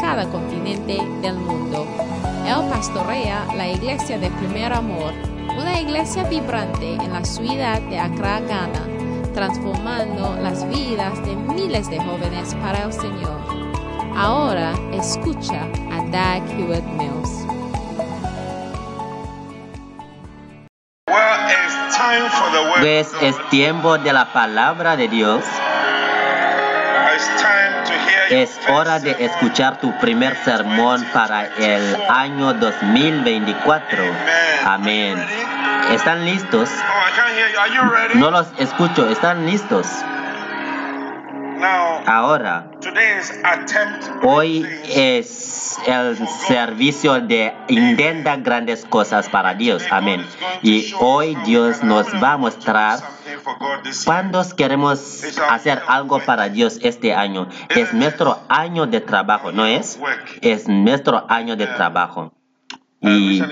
cada continente del mundo. Él pastorea la iglesia de Primer Amor, una iglesia vibrante en la ciudad de Accra, Ghana, transformando las vidas de miles de jóvenes para el Señor. Ahora escucha a Dag Hewitt Mills. Pues es tiempo de la palabra de Dios. Es hora de escuchar tu primer sermón para el año 2024. Amén. ¿Están listos? No los escucho. ¿Están listos? Ahora, hoy es el servicio de intenta grandes cosas para Dios. Amén. Y hoy Dios nos va a mostrar cuando queremos hacer algo para Dios este año. Es nuestro año de trabajo, ¿no es? Es nuestro año de trabajo. Y,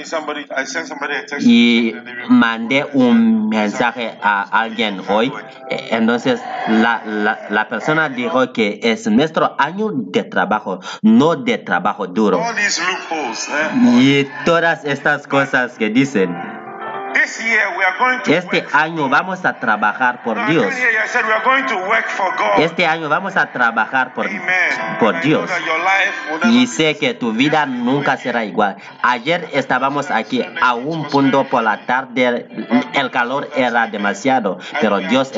y, mandé un mensaje a alguien hoy. E, entonces la, la, la, persona dijo que es nuestro año de trabajo, no de trabajo duro. Y todas estas cosas que dicen. Este año vamos a trabajar por Dios. Este año vamos a trabajar por, por Dios. Y sé que tu vida nunca será igual. Ayer estábamos aquí a un punto por la tarde, el calor era demasiado, pero Dios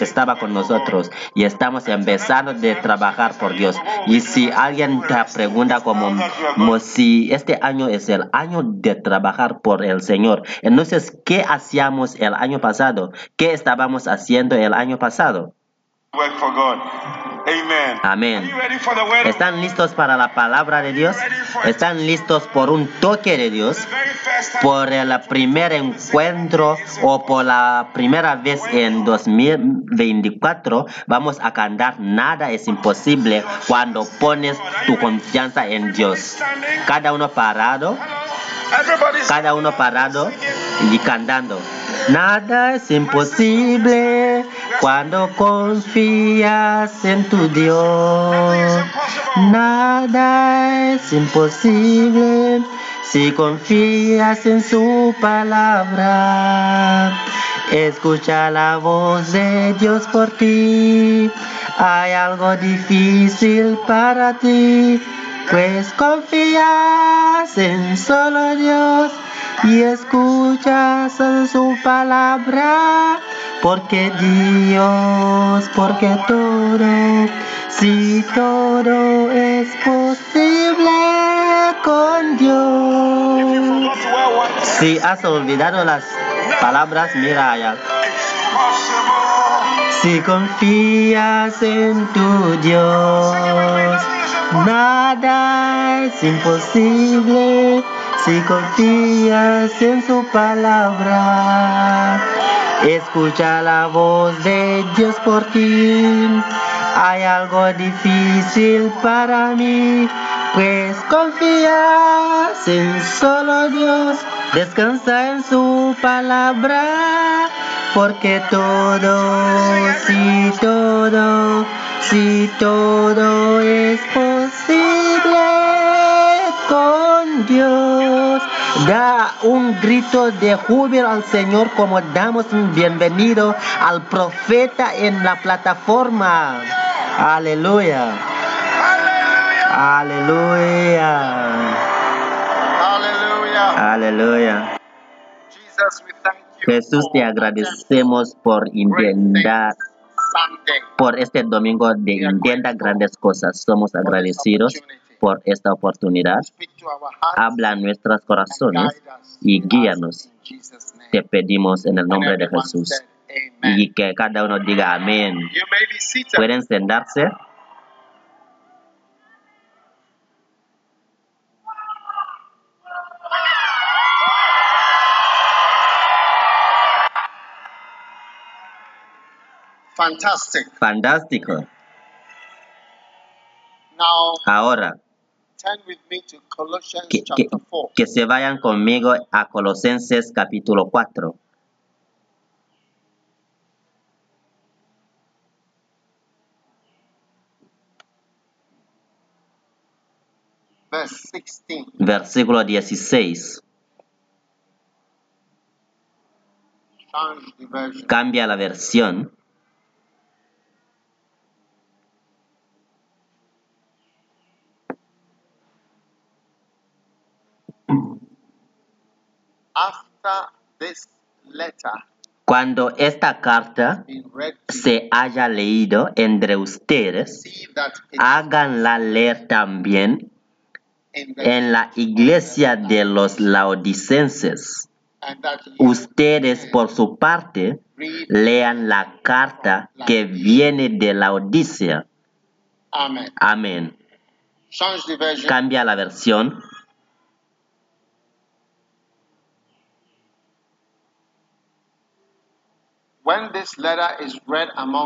estaba con nosotros y estamos empezando de trabajar por Dios. Y si alguien te pregunta como, como si este año es el año de trabajar por el Señor, entonces, ¿qué hacíamos el año pasado? ¿Qué estábamos haciendo el año pasado? Amén. ¿Están listos para la palabra de Dios? ¿Están listos por un toque de Dios? ¿Por el primer encuentro o por la primera vez en 2024? Vamos a cantar Nada es imposible cuando pones tu confianza en Dios. Cada uno parado. Cada uno parado y cantando. Nada es imposible cuando confías en tu Dios. Nada es imposible si confías en su palabra. Escucha la voz de Dios por ti. Hay algo difícil para ti, pues confías en solo Dios y escuchas en su palabra, porque Dios, porque todo, si todo es posible con Dios. Si has olvidado las palabras, mira allá. Si confías en tu Dios, nada es imposible si confías en su palabra, escucha la voz de Dios por ti. Hay algo difícil para mí, pues confías en solo Dios, descansa en su palabra, porque todo, si todo, si todo es posible con Dios. Da un grito de júbilo al Señor como damos un bienvenido al profeta en la plataforma. Aleluya. Aleluya. Aleluya. Aleluya. Jesús te agradecemos por intentar por este domingo de intenta grandes cosas. Somos agradecidos por esta oportunidad. Habla en nuestros corazones y guíanos. Te pedimos en el nombre de Jesús. Y que cada uno diga amén. Pueden sentarse. Fantastic. Fantástico. Now, Ahora, turn with me to Colossians que, que- chapter 4. que se vayan conmigo a Colosenses capítulo 4. verse 16. Versículo 16. Change the version. Cambia la versión. After this letter Cuando esta carta se haya leído entre ustedes, háganla leer también en la iglesia de los laodicenses. Ustedes, por su parte, lean la carta que viene de la Odisea. Amen. Amén. Cambia la versión. When this letter is read among you,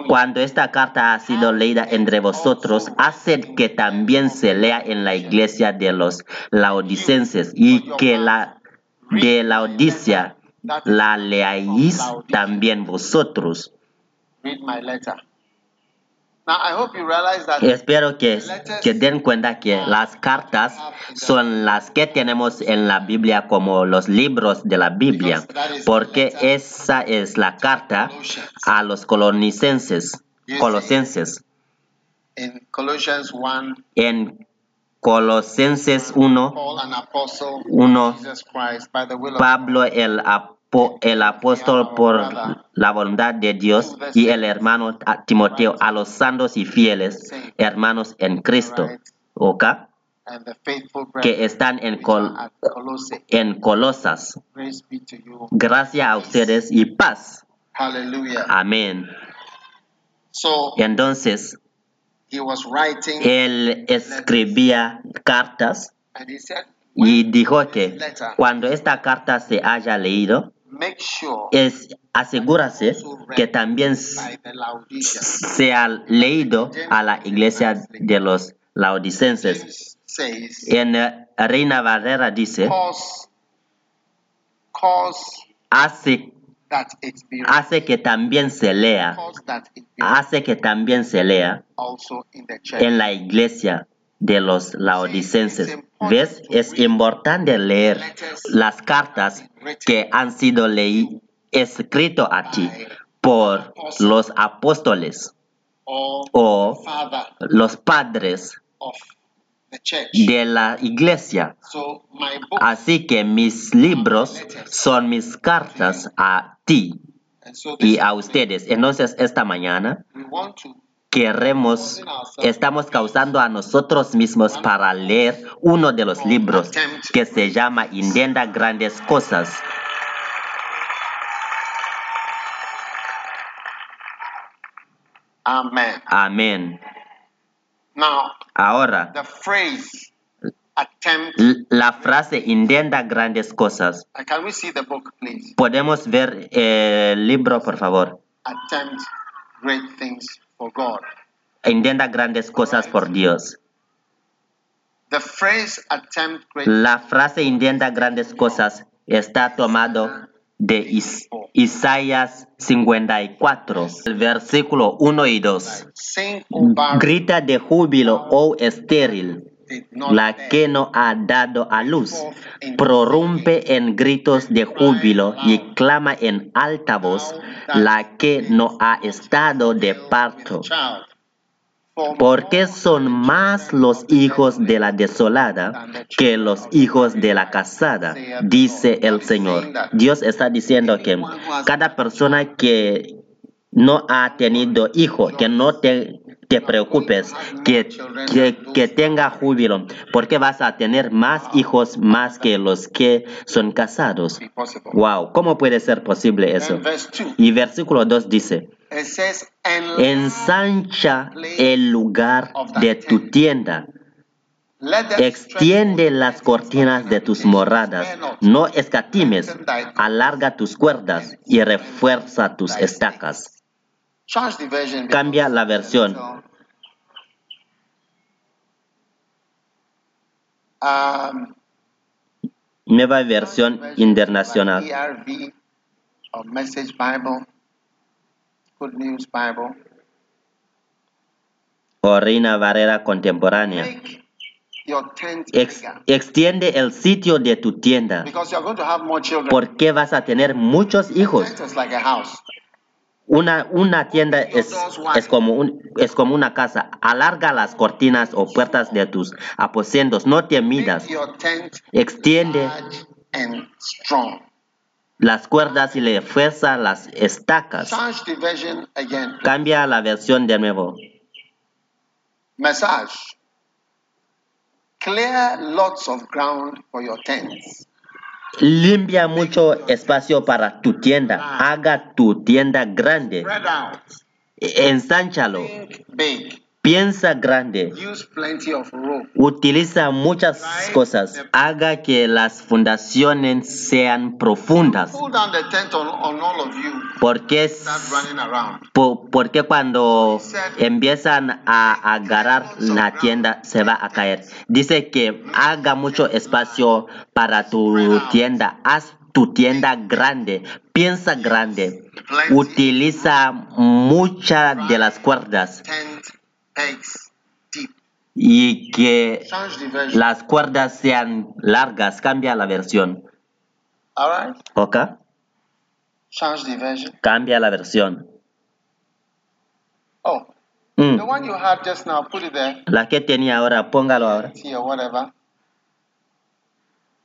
Cuando esta carta ha sido leída entre vosotros, haced que también se lea en la iglesia de los laodicenses y que la de la Odisea la leáis también vosotros. read my letter. Now, I hope you realize Espero que, que den cuenta que las cartas son las que tenemos en la Biblia como los libros de la Biblia, porque esa es la carta a los colonicenses, colosenses. 1, En Colosenses 1, Paul, an apostle Uno. of Jesus Christ, by the will of Pablo el, el apóstol por la voluntad de Dios y el hermano Timoteo a los santos y fieles hermanos en Cristo, ¿ok? que están en, Col- en Colosas. Gracias a ustedes y paz. Amén. So Entonces, he was writing él escribía cartas y dijo que cuando esta carta se haya leído, es asegúrase que también sea leído a la iglesia de los laodicenses. En eh, Reina Valera dice, hace, hace que también se lea, hace que también se lea en la iglesia de los laodicenses. ¿Ves? Es importante leer las cartas que han sido leí, escrito a ti por los apóstoles o los padres de la iglesia. Así que mis libros son mis cartas a ti y a ustedes. Entonces, esta mañana queremos, estamos causando a nosotros mismos para leer uno de los libros que se llama Intenda Grandes Cosas. Amen. Amén. Now Ahora, the phrase attempt l- la frase Intenda Grandes Cosas. uh, can we see the book please? Podemos ver el libro, por favor. God. Intenda Grandes Cosas por Dios. The phrase attempt great La frase intenta grandes cosas está tomado de Is- Isaías 54, el versículo 1 y 2. sing O barren Grita de júbilo, oh estéril, la que no ha dado a luz. Prorrumpe en gritos de júbilo y clama en alta voz, la que no ha estado de parto. Porque son más los hijos de la desolada que los hijos de la casada, dice el Señor. Dios está diciendo que cada persona que no ha tenido hijo, que no te, te preocupes, que, que, que tenga júbilo, porque vas a tener más hijos más que los que son casados. Wow, ¿cómo puede ser posible eso? And verse 2 Y versículo 2 dice, ensancha el lugar de tu tienda, extiende las cortinas de tus moradas, no escatimes, alarga tus cuerdas y refuerza tus estacas. Cambia la versión. Um, Nueva versión internacional. ERV or Message Bible, Good News Bible. O Reina Barrera Contemporánea. Ex- extiende el sitio de tu tienda. Porque vas a tener muchos hijos. Una, una tienda es, es, como un, es como una casa. Alarga las cortinas o puertas de tus aposentos. No te midas. Extiende las cuerdas y le fuerza las estacas. Cambia la versión de nuevo. Message. Clear lots of ground for your tents. Limpia mucho espacio para tu tienda. Haga tu tienda grande. Ensánchalo. Piensa grande. Use plenty of rope. Utiliza muchas cosas. Haga que las fundaciones sean profundas. Pull down the tent on, on all of you. Porque, po- porque cuando empiezan a agarrar la tienda se va a caer. Dice que haga mucho espacio para tu tienda. Haz tu tienda grande. Piensa grande. Utiliza muchas de las cuerdas. Y que las cuerdas sean largas. Cambia la versión. Right. ¿Ok? Cambia la versión. Oh, Mm. the one you had just now, put it there. La que tenía ahora, póngalo ahora.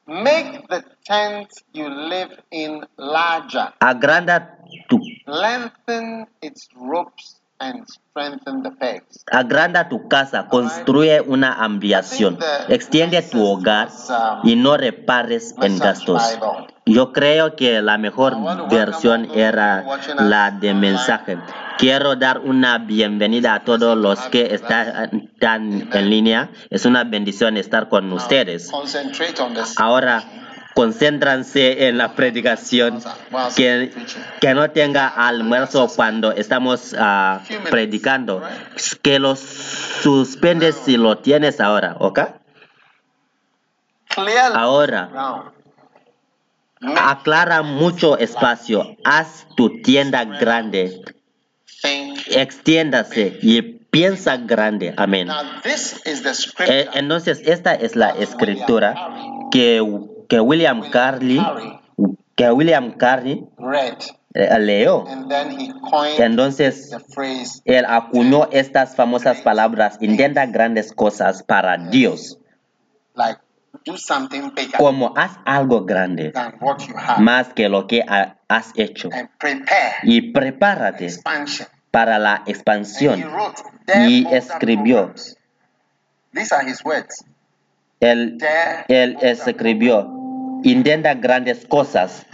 Make the tent you live in larger. Agranda tu, Lengthen its ropes and strengthen the pegs. agranda tu casa, construye una ampliación, extiende tu hogar y no repares en gastos. Yo creo que la mejor versión era la de mensaje. Quiero dar una bienvenida a todos los que están en línea. Es una bendición estar con ustedes. Ahora, concéntranse en la predicación. Que, que no tenga almuerzo cuando estamos ah, predicando. Que los suspendes si lo tienes ahora, ¿ok? Ahora, aclara mucho espacio. Haz tu tienda grande. Extiéndase y piensa grande. Amén. Eh, entonces, esta es la escritura que, que William Carley, que William eh, leyó. coined Entonces, él acuñó estas famosas palabras, intenta grandes cosas para Dios, like do something bigger como haz algo grande, than what you have más que lo que ha- has hecho, y prepárate para la expansión. Y "Therefore, escribió. programs." These are his words. Él, él escribió, intenta grandes cosas.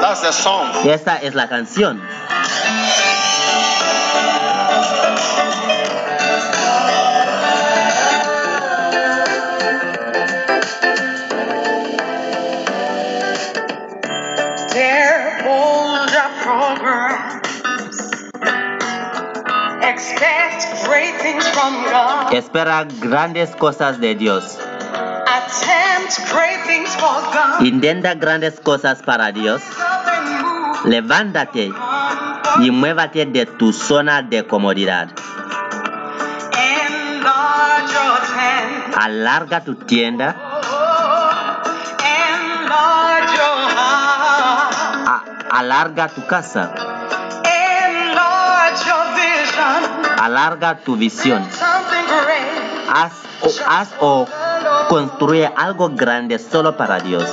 That's the song. Esta es la canción. Espera grandes cosas de Dios. Intenta grandes cosas para Dios. Levántate y muévate de tu zona de comodidad. Alarga tu tienda. A- alarga tu casa. Alarga tu visión. Haz o, haz o construye algo grande solo para Dios.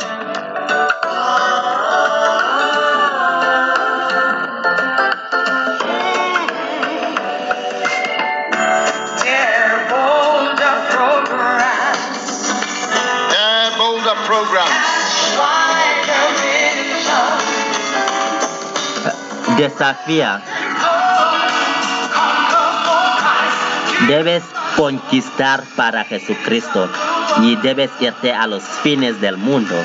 They're Debes conquistar para Jesucristo. y debes irte a los fines del mundo.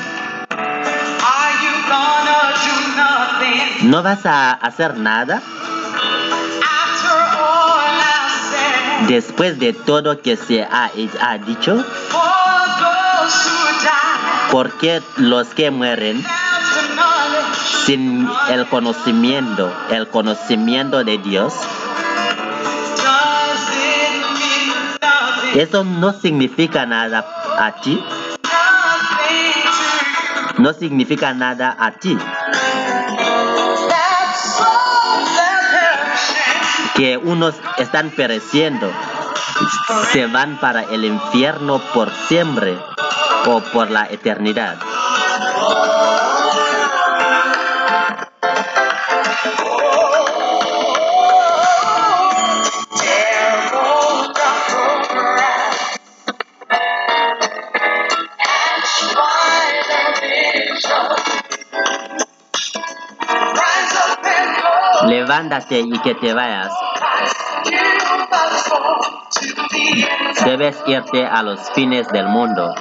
¿No vas a hacer nada? Después de todo que se ha, ha dicho, porque los que mueren sin el conocimiento, el conocimiento de Dios, eso no significa nada a ti, no significa nada a ti. Que unos están pereciendo, se van para el infierno por siempre o por la eternidad. Go. Levántate y que te vayas. Debes irte a los fines del mundo.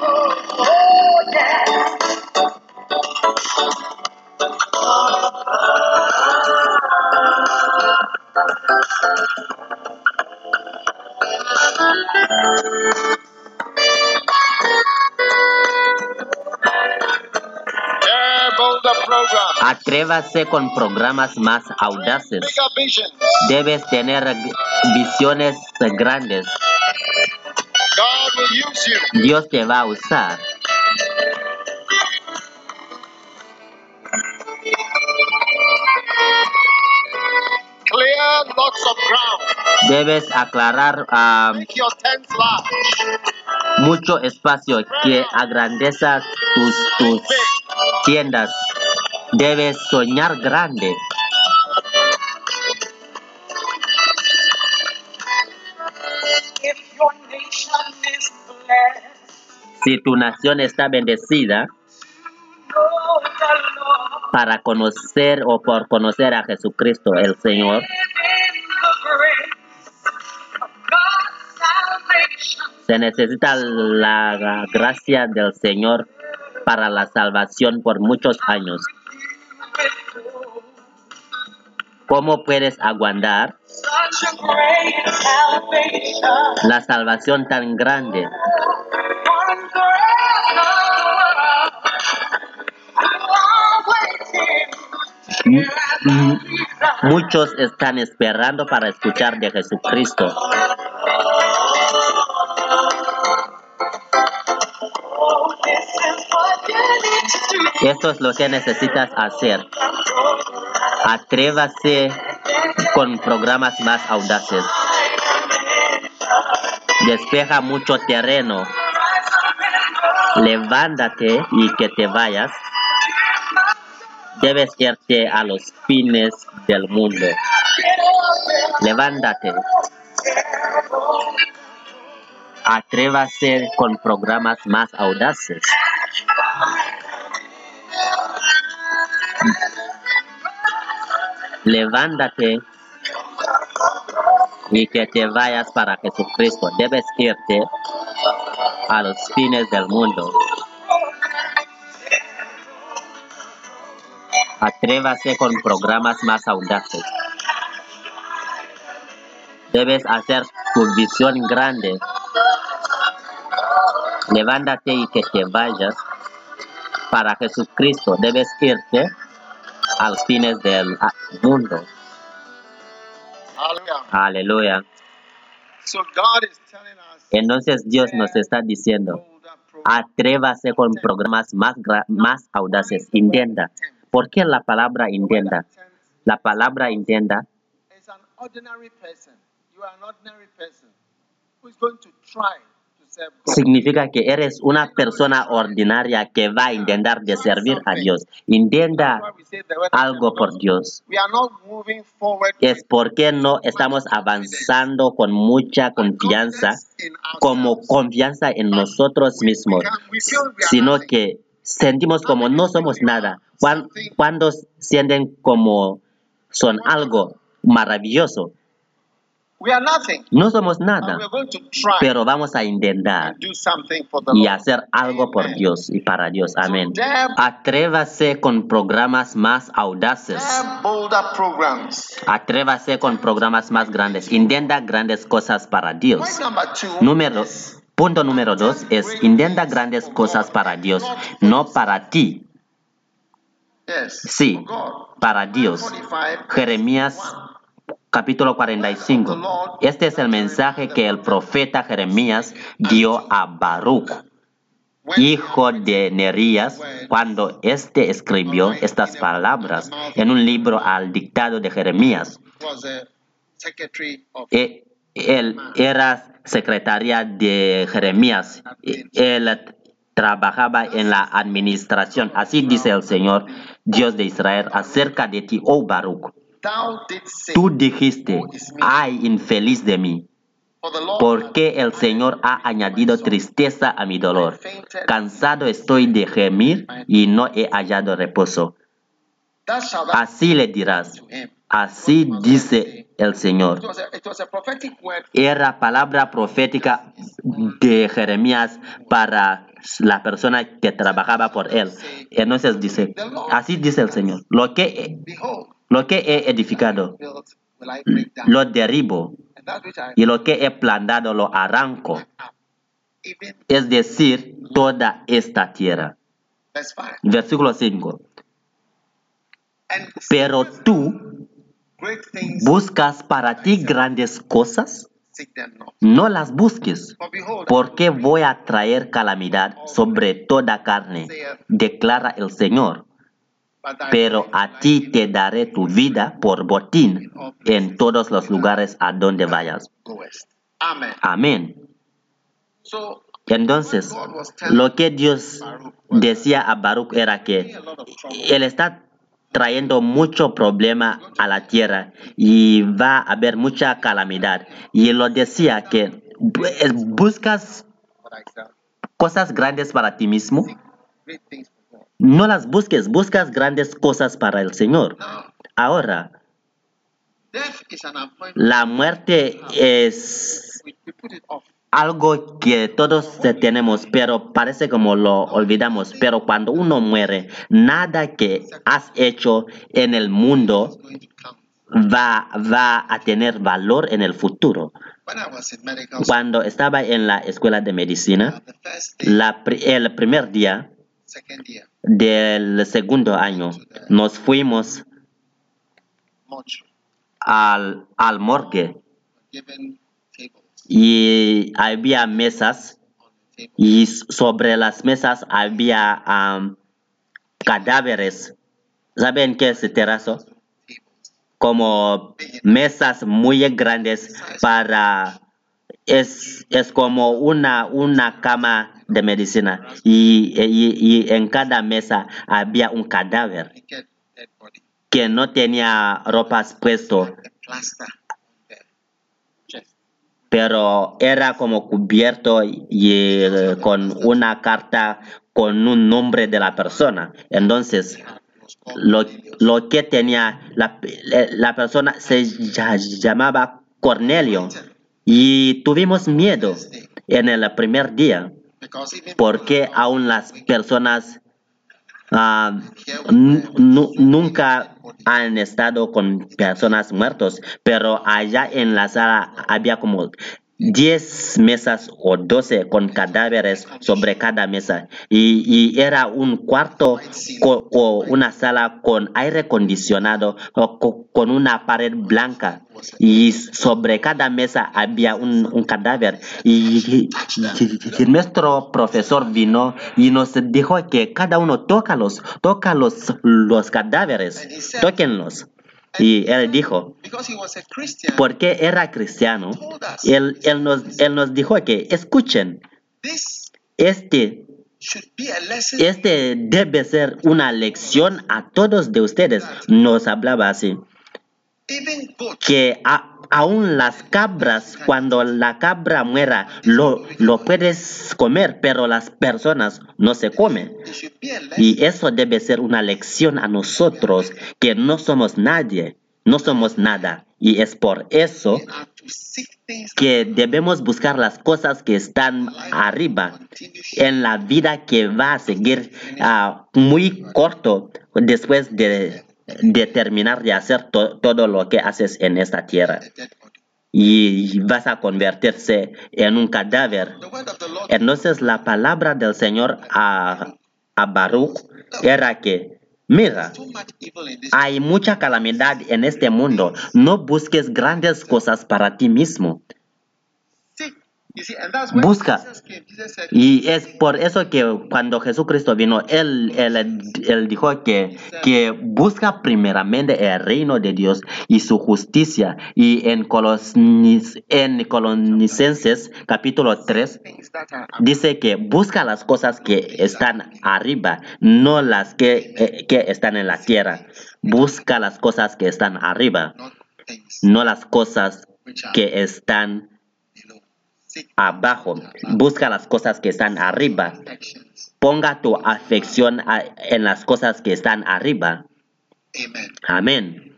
Atrévase con programas más audaces. Debes tener visiones grandes. Dios te va a usar. Debes aclarar ah, mucho espacio que agrandeza tus, tus tiendas. Debes soñar grande. Si tu nación está bendecida para conocer o por conocer a Jesucristo el Señor, se necesita la gracia del Señor para la salvación por muchos años. ¿Cómo puedes aguantar la salvación tan grande? Muchos están esperando para escuchar de Jesucristo. Esto es lo que necesitas hacer. Atrévase con programas más audaces. Despeja mucho terreno. Levántate y que te vayas. Debes irte a los fines del mundo. Levántate. Atrévase con programas más audaces. Levántate y que te vayas para Jesucristo. Debes irte a los fines del mundo. Atrévase con programas más audaces. Debes hacer tu visión grande. Levántate y que te vayas para Jesucristo. Debes irte a los fines del mundo. Aleluya. So God is telling us. Entonces Dios nos está diciendo, atrévase con programas más, más audaces. Intenta. ¿Por qué la palabra intenta? La palabra intenta. You are an ordinary person who is going to try. Significa que eres una persona ordinaria que va a intentar de servir a Dios. Intenta algo por. Dios. We are not moving forward Es porque no estamos avanzando con mucha confianza, como confianza en nosotros mismos, sino que sentimos como no somos nada. ¿Cuán- Cuando sienten como son algo maravilloso? We are nothing. No somos nada, pero vamos a intentar y hacer algo por. Dios y para Dios. Amén. Atrévase con programas más audaces. Atrévase con programas más grandes. Intenta grandes cosas para Dios. Número, punto número dos es intenta grandes cosas para Dios, no para ti, Yes. Sí. Para Dios. 45. Jeremías capítulo 45. Este es el mensaje que el profeta Jeremías dio a Baruch, hijo de Nerías, cuando éste escribió estas palabras en un libro al dictado de Jeremías. E- Él era secretaria de Jeremías. E- Él trabajaba en la administración. Así dice el Señor, Dios de Israel, acerca de ti, oh Baruch. Tú dijiste, ay, infeliz de mí, porque el Señor ha añadido tristeza a mi dolor. Cansado estoy de gemir y no he hallado reposo. Así le dirás, así dice el Señor. Era palabra profética de Jeremías para la persona que trabajaba por él. Entonces dice, así dice el Señor, lo que, lo que he edificado, lo derribo, y lo que he plantado, lo arranco. Es decir, toda esta tierra. verse 5. Versículo 5. And Pero tú buscas para ti grandes cosas, no las busques. Porque voy a traer calamidad sobre toda carne, declara el Señor. Pero a ti te daré tu vida por botín en todos los lugares a donde vayas. Amén. Entonces, lo que Dios decía a Baruch era que. Él está trayendo mucho problema a la tierra y va a haber mucha calamidad. Y Él lo decía que eh, buscas cosas grandes para ti mismo. No las busques, buscas grandes cosas para el Señor. Ahora, la muerte es algo que todos tenemos, pero parece como lo olvidamos. Pero cuando uno muere, nada que has hecho en el mundo va, va a tener valor en el futuro. Cuando estaba en la escuela de medicina, la el primer día del segundo año, nos fuimos al, al morgue. Y había mesas. Y sobre las mesas había cadáveres. ¿Saben qué es terrazo? Tables. Como mesas muy grandes para... Es, es como una, una cama de medicina. Y, y- en cada mesa había un cadáver que no tenía ropas puesto, pero era como cubierto y con una carta con un nombre de la persona. Entonces, lo, lo que tenía la, la persona se llamaba Cornelio y tuvimos miedo en el primer día porque aún las personas ah, nu- nu- nunca han estado con personas muertos, pero allá en la sala había como 10 mesas o 12 con cadáveres sobre cada mesa. Y, y era un cuarto o una sala con aire acondicionado o co- con una pared blanca. Y sobre cada mesa había un, un cadáver. Y, nuestro profesor vino y nos dijo que cada uno tócalos, toca los, los cadáveres, tóquenlos. Y él dijo, porque era cristiano, él, él, nos, él nos dijo que escuchen, este, este debe ser una lección a todos de ustedes. Nos hablaba así, que a- aún las cabras, cuando la cabra muera, lo, lo puedes comer, pero las personas no se comen. Y eso debe ser una lección a nosotros, que no somos nadie. no somos nada. Y es por eso que debemos buscar las cosas que están arriba en la vida que va a seguir uh, muy corto después de, de terminar de hacer to todo lo que haces en esta tierra y vas a convertirse en un cadáver. Entonces la palabra del Señor a, a Baruch era que, mira, hay mucha calamidad en este mundo, no busques grandes cosas para ti mismo. Busca. Y es por eso que cuando Jesucristo vino, Él, él, dijo que, que busca primeramente el reino de Dios y su justicia. Y en, Colonis, en Colonicenses capítulo 3 dice que busca las cosas que están arriba, no las que, que están en la tierra. Busca las cosas que están arriba, no las cosas que están abajo. Busca las cosas que están arriba. Ponga tu afección en las cosas que están arriba. Amén.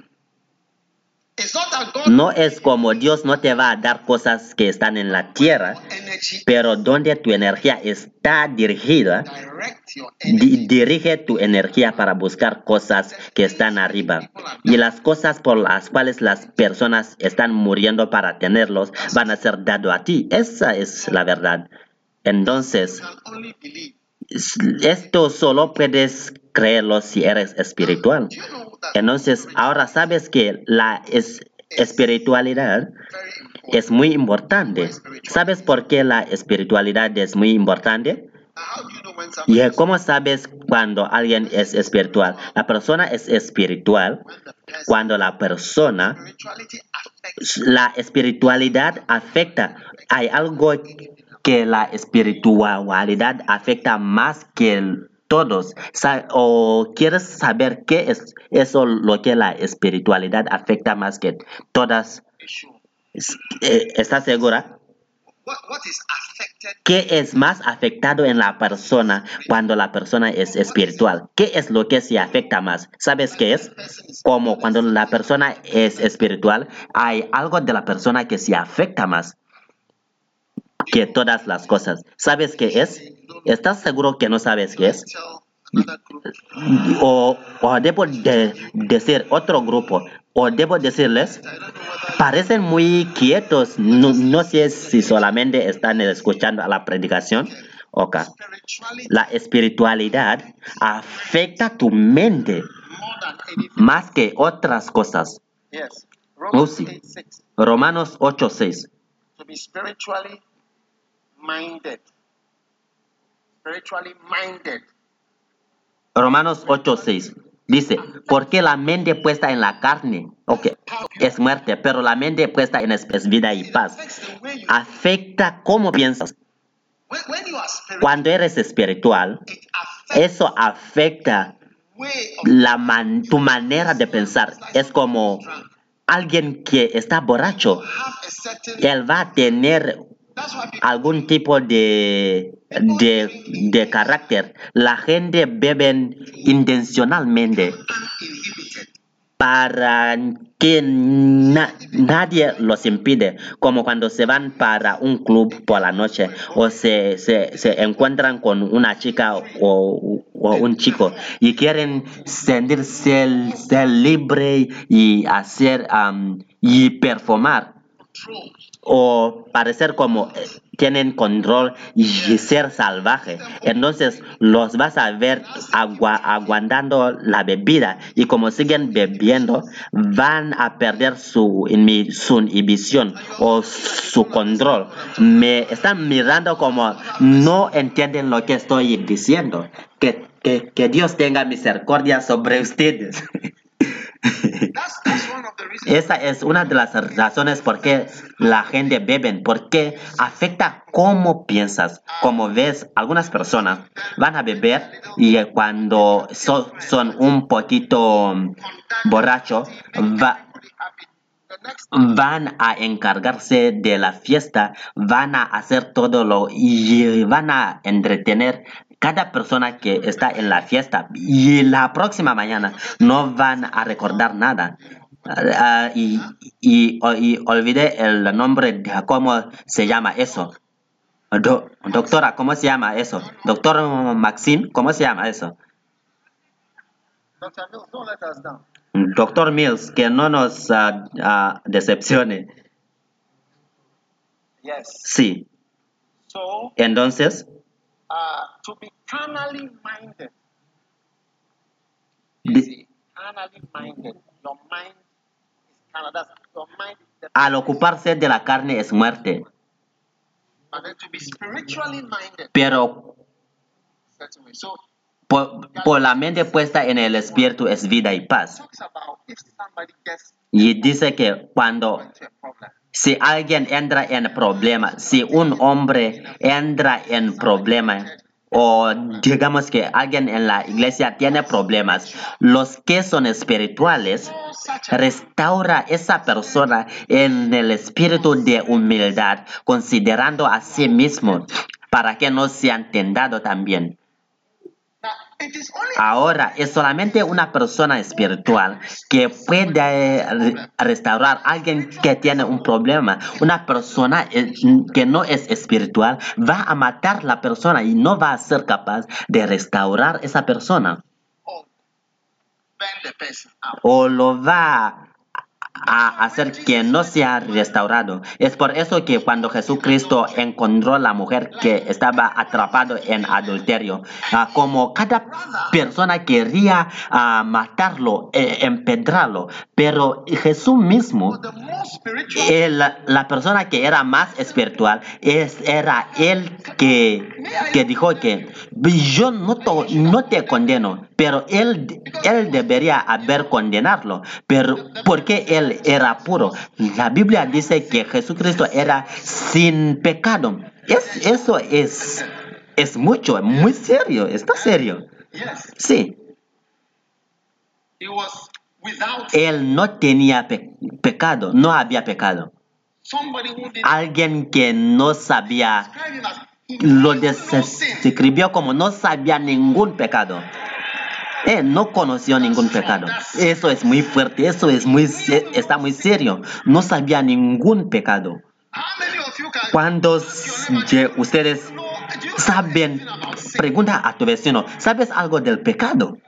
No es como Dios no te va a dar cosas que están en la tierra, pero donde tu energía está dirigida, dirige tu energía para buscar cosas que están arriba. Y las cosas por las cuales las personas están muriendo para tenerlos van a ser dado a ti. Esa es la verdad. Entonces, esto solo puedes creerlo si eres espiritual. Entonces, ahora sabes que la espiritualidad es muy importante. ¿Sabes por qué la espiritualidad es muy importante? ¿Y cómo sabes cuando alguien es espiritual? La persona es espiritual cuando la persona, la espiritualidad afecta. Hay algo que la espiritualidad afecta más que todos. ¿O quieres saber qué es eso lo que la espiritualidad afecta más que todas? Eh, ¿Estás segura? ¿Qué es más afectado en la persona cuando la persona es espiritual? ¿Qué es lo que se afecta más? ¿Sabes qué es? Como cuando la persona es espiritual, hay algo de la persona que se afecta más que todas las cosas. ¿Sabes qué es? ¿Estás seguro que no sabes qué es? O, debo de decir otro grupo, o debo decirles, parecen muy quietos, no, sé si solamente están escuchando a la predicación. Okay. La espiritualidad afecta tu mente más que otras cosas. Oh, sí. Romanos 8:6 minded. Spiritually minded. Romanos 8:6 dice, porque la mente puesta en la carne, okay, es muerte, pero la mente puesta en es, vida y paz. Afecta cómo piensas. Cuando eres espiritual, eso afecta la tu manera de pensar. Es como alguien que está borracho. Él va a tener algún tipo de, de, carácter. La gente bebe intencionalmente para que nadie los impide, como cuando se van para un club por la noche o se, se, encuentran con una chica o, un chico y quieren sentirse ser libre y hacer y performar o parecer como eh, tienen control y ser salvaje. Entonces los vas a ver aguantando la bebida y como siguen bebiendo van a perder su, su inhibición o su control. Me están mirando como no entienden lo que estoy diciendo. Que, que, que Dios tenga misericordia sobre ustedes. Esa es una de las razones por qué la gente bebe, porque afecta cómo piensas. Como ves, algunas personas van a beber y cuando son un poquito borrachos, van a encargarse de la fiesta, van a hacer todo lo y van a entretener cada persona que está en la fiesta y la próxima mañana no van a recordar nada. Ah, y, y, y olvidé el nombre de cómo se llama eso. Do- doctora, ¿cómo se llama eso? Doctor Maxine, ¿cómo se llama eso? Doctor Mills, que no nos ah, ah, decepcione. Yes. Sí. So, Entonces, uh, to be carnally minded, carnally your mind is carnal. That's your mind is al ocuparse de la carne es muerte, But then to be spiritually minded, pero. So, por, por la mente puesta en el espíritu es vida y paz. Y dice que cuando si alguien entra en problema, si un hombre entra en problema o digamos que alguien en la iglesia tiene problemas, los que son espirituales restaura esa persona en el espíritu de humildad, considerando a sí mismo para que no sean tentados también. now it is only Ahora es solamente una persona espiritual que puede re- restaurar a alguien que tiene un problema. Una persona eh, que no es espiritual va a matar la persona y no va a ser capaz de restaurar esa persona. o lo va a hacer que no sea restaurado. Es por eso que cuando Jesucristo encontró a la mujer que estaba atrapado en adulterio, ah, como cada persona quería ah, matarlo, eh, empedrarlo, pero Jesús mismo el- la persona que era más espiritual es, era él que, que dijo que yo no, no te condeno, pero él, él debería haber condenarlo, pero porque él era puro. La Biblia dice que Jesucristo era sin pecado. Es, eso es, es mucho, muy serio, está serio. Sí, él no tenía pe- pecado, no había pecado. alguien que no sabía, lo describió como no sabía ningún pecado. No conoció ningún pecado. Eso es muy fuerte, eso es muy, está muy serio. No sabía ningún pecado. How many of you can ¿Cuántos de ustedes saben? Pregunta a tu vecino, ¿sabes algo del pecado?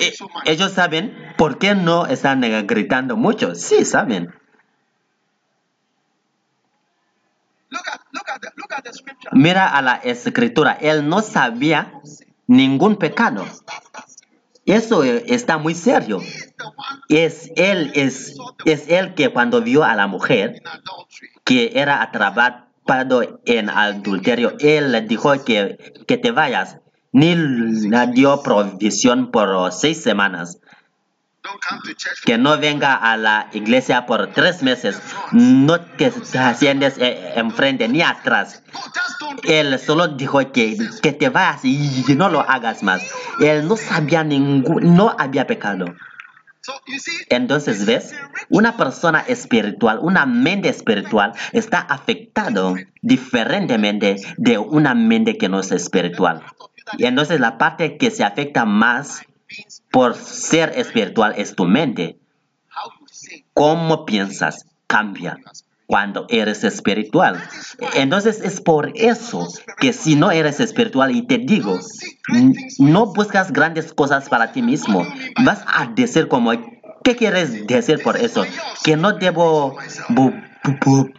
Eh. Ellos saben por qué no están gritando mucho. Sí, saben. Look at look at the look at the scripture. Mira a la escritura, él no sabía ningún pecado. Eso está muy serio. Es él, es, es él que cuando vio a la mujer que era atrapado en adulterio, él le dijo que, que te vayas. Ni le dio provisión por seis semanas. Don't come to church. Que no venga a la iglesia por tres meses. No te sientes eh, enfrente ni atrás. Él solo dijo que, que te vayas y no lo hagas más. Él no sabía ningún, no había pecado. So you see, Entonces, ¿ves? Una persona espiritual, una mente espiritual está afectado diferentemente de una mente que no es espiritual. Y entonces la parte que se afecta más por ser espiritual es tu mente. Cómo piensas cambia cuando eres espiritual. Entonces es por eso que si no eres espiritual y te digo, no buscas grandes cosas para ti mismo, vas a decir como, ¿qué quieres decir por eso? Que no debo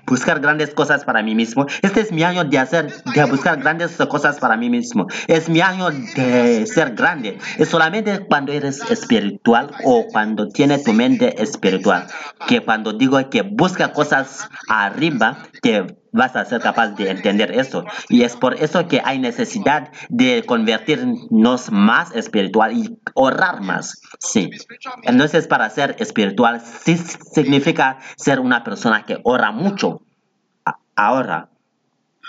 buscar grandes cosas para mí mismo. Este es mi año de hacer, de buscar grandes cosas para mí mismo. Es mi año de ser grande. Es solamente cuando eres espiritual o cuando tienes tu mente espiritual. Que cuando digo que busca cosas arriba, te vas a ser capaz de entender eso. Y es por eso que hay necesidad de convertirnos más espiritual y orar más. Sí. Entonces, para ser espiritual, sí significa ser una persona que ora mucho. Ahora,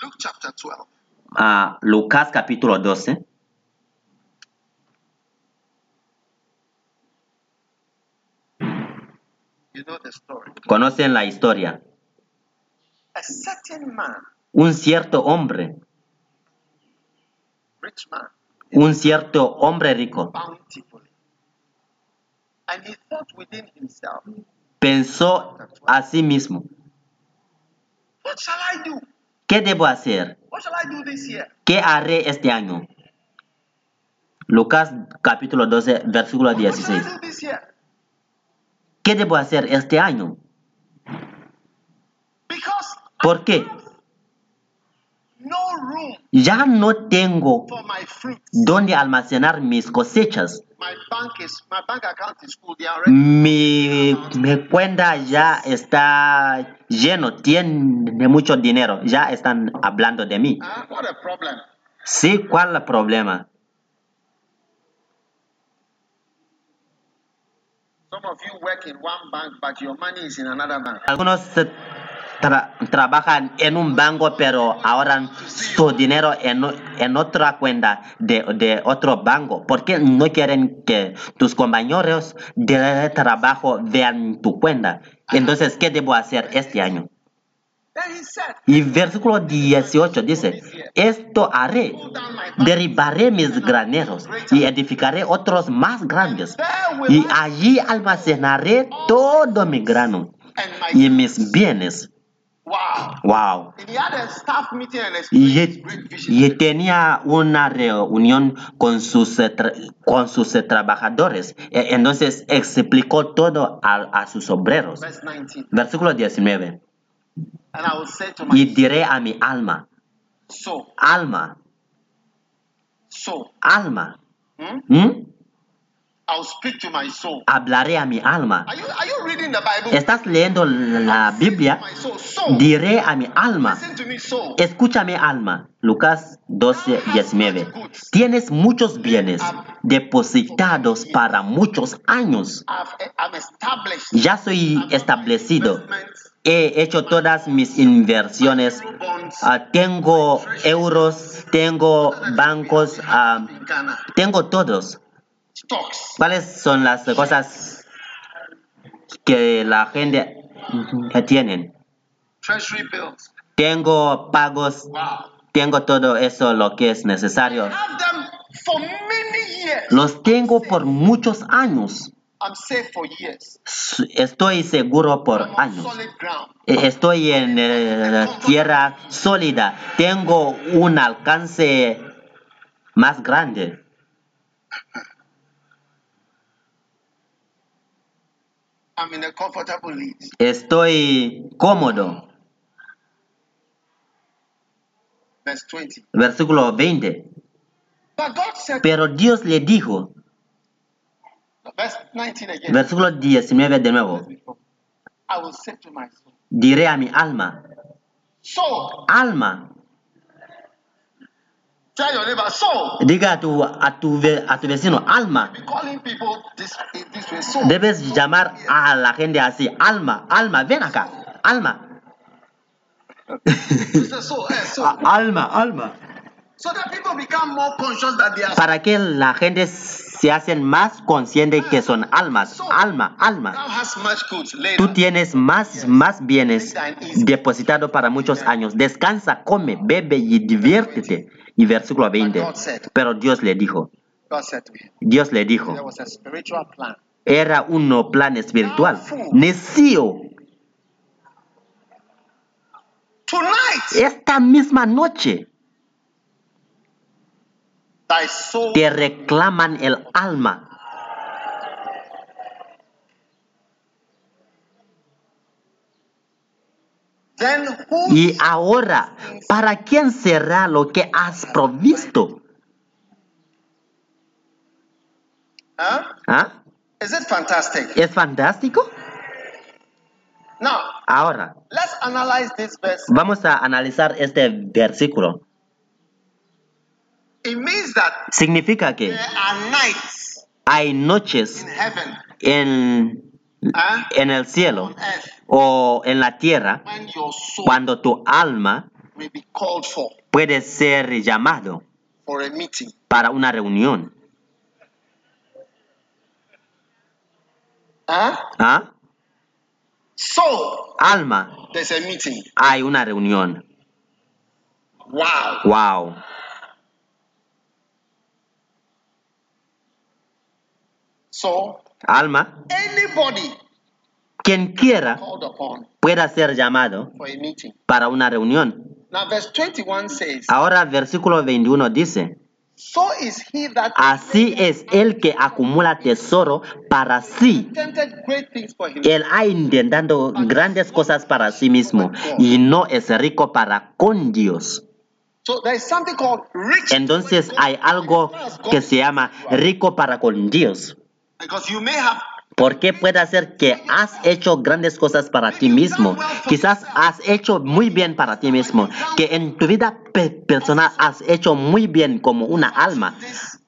Luke chapter 12. a Lucas capítulo 12. You know the story. Conocen la historia. Un cierto hombre un cierto hombre rico pensó a sí mismo? ¿qué debo hacer? ¿Qué haré este año? Lucas capítulo 12, versículo What shall I 16. do this year? ¿Qué debo hacer este año? ¿Por qué? Ya no tengo dónde almacenar mis cosechas. Mi, mi cuenta ya está lleno, tiene mucho dinero. Ya están hablando de mí. Ah. Sí, ¿cuál es el problema? Algunos tra- trabajan en un banco, pero ahora su dinero en, en otra cuenta de, de otro banco. ¿Por qué no quieren que tus compañeros de trabajo vean tu cuenta? Entonces, ¿qué debo hacer este año? Y versículo 18 dice, esto haré, derribaré mis graneros y edificaré otros más grandes. Y allí almacenaré todo mi grano y mis bienes. Wow. Y, tenía una reunión con sus, eh, con sus eh, trabajadores. E- Entonces explicó todo a, a sus obreros. Verse 19. Versículo 19. And I will say to my Y diré a mi alma, alma, alma. Hmm? ¿Mm? I will speak to my soul. Hablaré a mi alma. Are you are you reading the Bible? ¿Estás leyendo la Biblia? Diré a mi alma. Escúchame alma. Lucas 12, 19. Tienes muchos bienes depositados para muchos años. Ya soy establecido. He hecho todas mis inversiones. Ah, tengo euros, tengo bancos, ah, tengo todos. Stocks, ¿Cuáles son las cosas que la gente que tienen? treasury bills. Tengo pagos, Wow. tengo todo eso lo que es necesario. Los tengo por muchos años. I'm safe for years. S- Estoy seguro por I'm on años. solid ground. E- Estoy en eh, tierra sólida. Tengo un alcance más grande. I'm in a comfortable lead. Estoy cómodo. Verse 20. Versículo 20. But God said, Pero Dios le dijo, verse 19 again. versículo 19 de nuevo, I will say to my soul, diré a mi alma, soul, alma, tell your neighbor, soul. diga a tu, a tu, a tu vecino, alma, Be calling people this, this way, soul. debes llamar a la gente así, alma, alma, ven acá, alma, eh, alma, alma. So that people become more conscious that they are Para que la gente se hacen más consciente que son almas, alma, alma. Tú tienes más, más bienes depositado para muchos años. Descansa, come, bebe y diviértete. Y versículo 20. Pero Dios le dijo, Dios le dijo, era un plan espiritual. Necio, esta misma noche te reclaman el alma. then who Y ahora, ¿para quién será lo que has provisto? ¿Ah? fantastic? ¿Es fantástico? Now, Ahora, let's analyze this verse. vamos a analizar este versículo. It means that Significa que there are nights hay noches in heaven, en? en el cielo o en la tierra cuando tu alma puede ser llamado para una reunión. ¿Ah? ¿Ah? alma, hay una reunión. Wow. Wow. So, alma, quien quiera pueda ser llamado para una reunión. Now, verse 21 says, Ahora versículo 21 dice, así es el que acumula tesoro para sí. Él ha intentando grandes cosas para sí mismo y no es rico para con Dios. Entonces hay algo que se llama rico para con Dios. Porque puede ser que has hecho grandes cosas para ti mismo. Quizás has hecho muy bien para ti mismo. Que en tu vida pe- personal has hecho muy bien como una alma.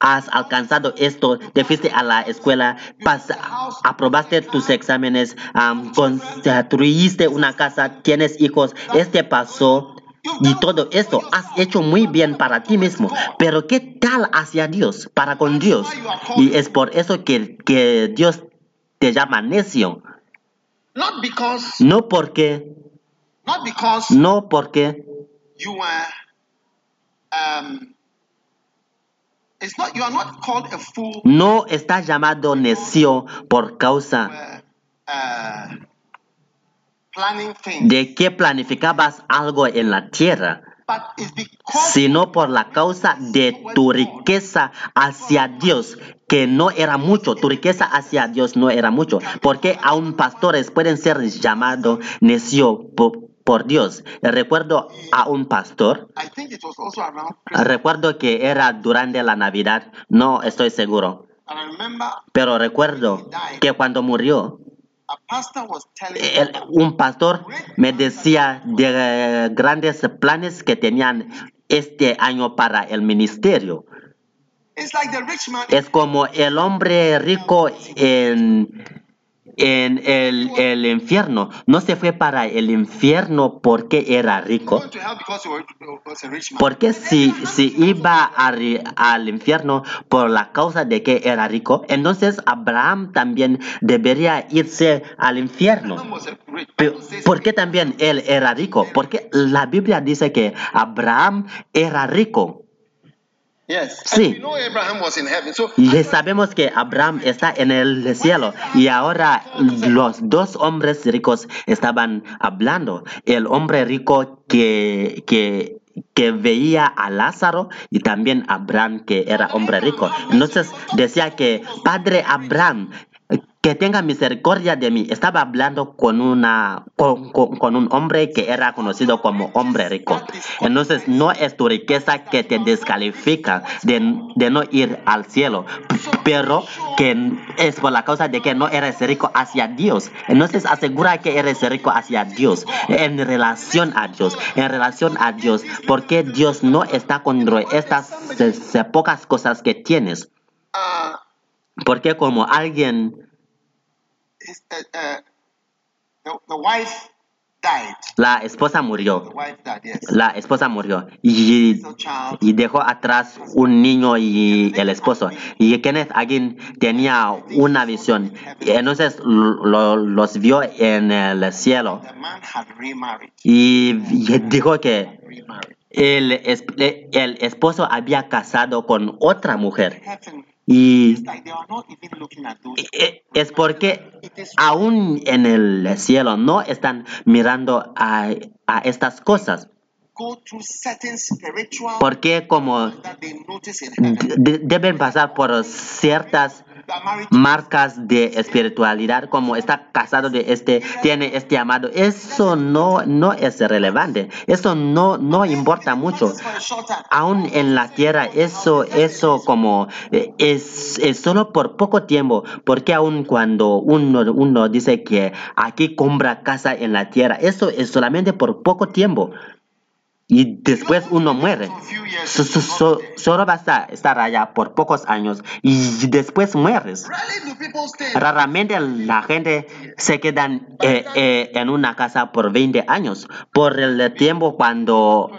Has alcanzado esto, te fuiste a la escuela, aprobaste tus exámenes, am, construiste una casa, tienes hijos, este pasó. Y todo esto has hecho muy bien para ti mismo. Pero ¿qué tal hacia Dios? Para con Dios. Y es por eso que, que Dios te llama necio. No porque, no porque, um no está llamado necio por causa uh, uh, planning things de que planificabas algo en la tierra, sino por la causa de tu riqueza hacia Dios, que no era mucho, tu riqueza hacia Dios no era mucho, porque aún pastores pueden ser llamados necio po- por, Dios. Recuerdo a un pastor, recuerdo que era durante la Navidad, no estoy seguro, pero recuerdo que cuando murió, el- un pastor me decía de eh, grandes planes que tenían este año para el ministerio. Es como el hombre rico en, en el, el infierno. No se fue para el infierno porque era rico. Porque si, si iba a al infierno por la causa de que era rico, entonces Abraham también debería irse al infierno. Abraham was a rich Pe- Bible says ¿Por qué también él era rico? Porque la Biblia dice que Abraham era rico. So Y sabemos que Abraham está en el cielo. Y ahora los dos hombres ricos estaban hablando. El hombre rico que, que, que veía a Lázaro y también Abraham que era hombre rico. Entonces decía que, Padre Abraham, que tenga misericordia de mí. Estaba hablando con, una, con, con- con un hombre que era conocido como hombre rico. Entonces no es tu riqueza que te descalifica de, de no ir al cielo, pero que es por la causa de que no eres rico hacia Dios. Entonces asegura que eres rico hacia Dios, en relación a Dios, en relación a Dios, porque Dios no está contra estas pocas cosas que tienes. Porque como alguien his, uh, uh, the, the wife died La esposa the murió. wife died yes La esposa murió. Y, dejó atrás un niño y el esposo. Y Kenneth Hagin tenía una visión. Y entonces lo- los vio en el cielo. the man had remarried Y, y dijo que el, el esposo había casado con otra mujer. Y those e- es porque aún en el cielo no están mirando a, a estas cosas. Porque como de- deben pasar por ciertas marcas de espiritualidad como está casado de este tiene este amado. Eso no no es relevante. Eso no no importa mucho. Aún en la tierra eso eso como eh, es, es solo por poco tiempo. Porque aún cuando uno uno dice que aquí compra casa en la tierra eso es solamente por poco tiempo y después uno muere So- so- so- solo vas a estar allá por pocos años y después mueres. Raramente la gente se quedan eh, eh, en una casa por 20 años. Por el tiempo cuando,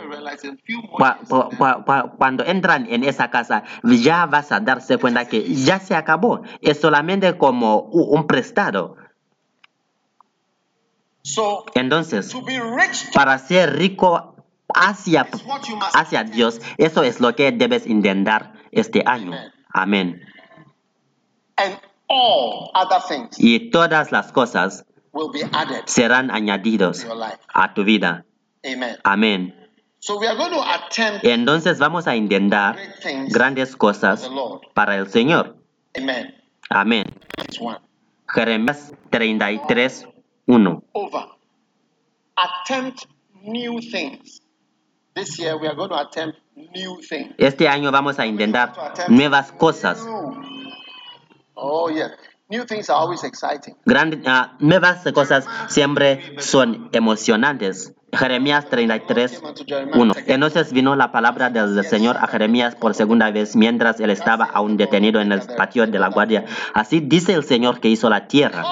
cuando entran en esa casa, ya vas a darse cuenta que ya se acabó. Es solamente como un prestado. so Entonces, to be rich para ser rico hacia, hacia Dios, eso es lo que debes intentar este año. Amén. and all other things y todas las cosas will be added serán añadidos a tu vida. Amen. Amén. So we are going to attempt Entonces vamos a intentar grandes cosas para el Señor. Amén. Jeremías 33, 1. Over. Attempt new things. Este año vamos a intentar nuevas cosas. New. Oh, yes. New things are always exciting. Grande- ah, nuevas cosas siempre son emocionantes. Jeremías 33, 1. Entonces vino la palabra del Señor a Jeremías por segunda vez mientras él estaba aún detenido en el patio de la guardia. Así dice el Señor que hizo la tierra.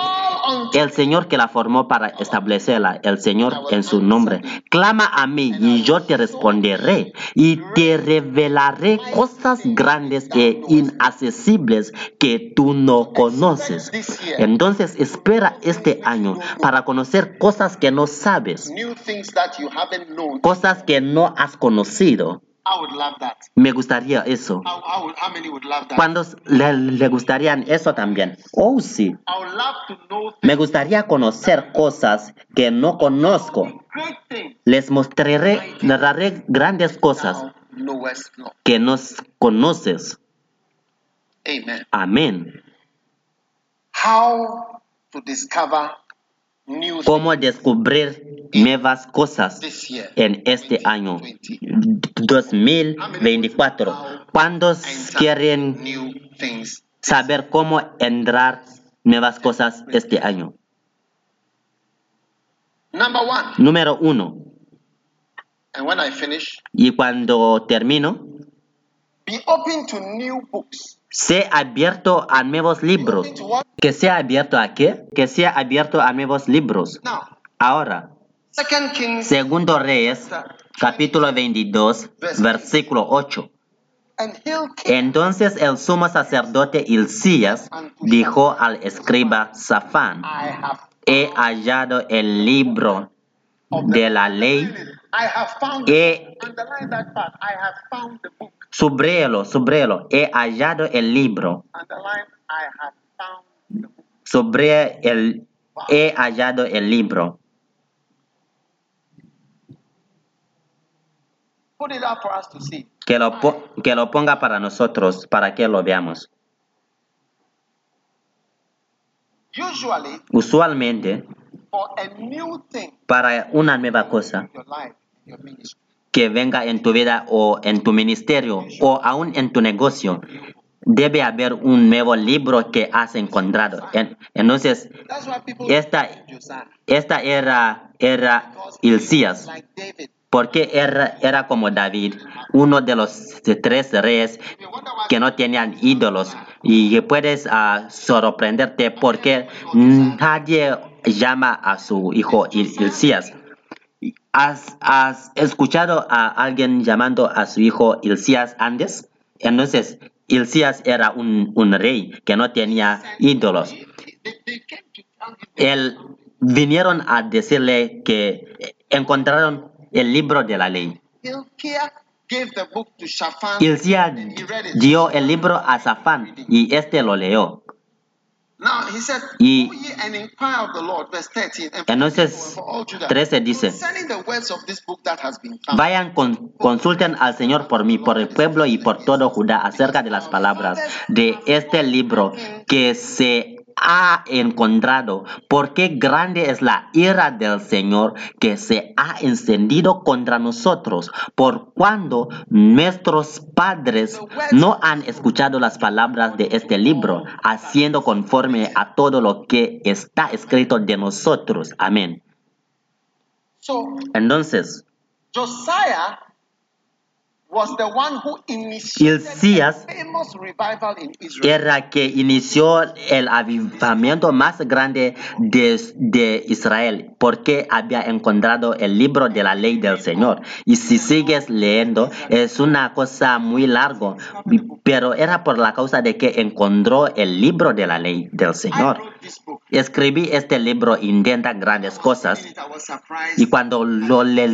El Señor que la formó para establecerla, el Señor en su nombre. Clama a mí y yo te responderé y te revelaré cosas grandes e inaccesibles que tú no conoces. Entonces espera este año para conocer cosas que no sabes, new things that you haven't known. cosas que no has conocido. I would love that. Me gustaría eso. How, how, would- how many would love that? ¿Cuántos le, le gustarían eso también? Oh, sí. I would love to know Me gustaría conocer cosas que no conozco. Les mostraré, narraré grandes cosas que no conoces. Amen. Amén. How to discover new things Cómo descubrir nuevas cosas en este año 2020. 2024. ¿Cuántos quieren saber cómo entrar nuevas cosas este año? Número uno. And when I finish, Y cuando termino, be open to new books. sé abierto a nuevos libros. ¿Que sea abierto a qué? Que sea abierto a nuevos libros. Now, Ahora, Segundo Reyes, capítulo 22, versículo 8. and Hilkiah Entonces el sumo sacerdote Hilcías dijo al escriba Safán, he hallado el libro de la ley, he subréelo, subréelo, he hallado el libro, sobre el, he hallado el libro. Put it up for us to see. Que lo, que lo ponga para nosotros, para que lo veamos. Usually, Usualmente, for a new thing para una nueva cosa, in your life, your ministry, que venga en tu vida o en tu ministerio o aún en tu negocio, debe haber un nuevo libro que has encontrado. En- Entonces, that's why people esta, esta era, era Because porque era, era como David, uno de los tres reyes que no tenían ídolos. Y puedes ah, sorprenderte porque nadie llama a su hijo Hilcías. ¿Has, escuchado a alguien llamando a su hijo Hilcías antes? Entonces, Hilcías era un, rey que no tenía ídolos. vinieron a decirle que encontraron el libro de la ley. It. dio el libro a Safán y este lo leyó. Y- Go ye and inquire of the Lord, verse 13, and for Entonces, Israel and for all Judah, 13 dice, concerning the words of this book that has been found. Vayan, con- consulten al Señor por mí, por el pueblo y por todo Judá acerca de las palabras de este libro que se ha encontrado, porque grande es la ira del Señor que se ha encendido contra nosotros, por cuando nuestros padres no han escuchado las palabras de este libro, haciendo conforme a todo lo que está escrito de nosotros. Amén. Entonces, Josiah was the one who initiated Hilcías era que inició el avivamiento más grande de, de Israel porque había encontrado el libro de la ley del Señor. Y si sigues leyendo, es una cosa muy largo, pero era por la causa de que encontró el libro de la ley del Señor. Escribí este libro, Intenta Grandes Cosas, y cuando lo, le-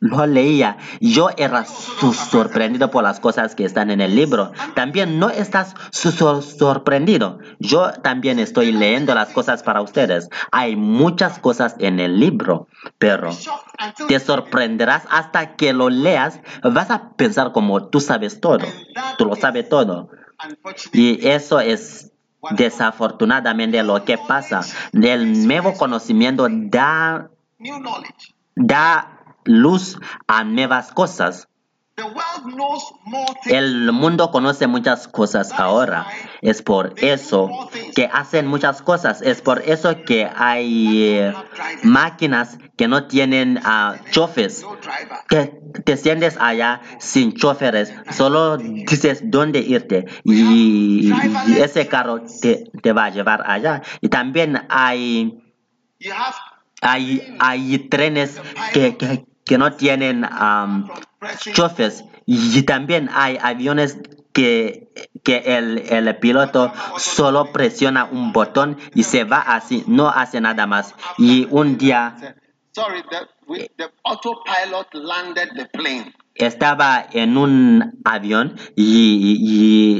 lo leía, yo era sorprendido por las cosas que están en el libro. También no estás sorprendido. Yo también estoy leyendo las cosas para ustedes. Hay muchas cosas en el libro, pero te sorprenderás hasta que lo leas. Vas a pensar como tú sabes todo. Tú lo sabes todo. Y eso es desafortunadamente lo que pasa. El nuevo conocimiento da, da luz a nuevas cosas. El mundo conoce muchas cosas ahora. Es por eso que hacen muchas cosas. Es por eso que hay eh, máquinas que no tienen uh, choferes. Que te sientes allá sin choferes. Solo dices dónde irte. Y, ese carro te, te, va a llevar allá. Y también hay, hay, hay trenes que, que que no tienen um, choferes y también hay aviones que, que el, el, piloto solo presiona un botón y se va así, no hace nada más. Y un día estaba en un avión y,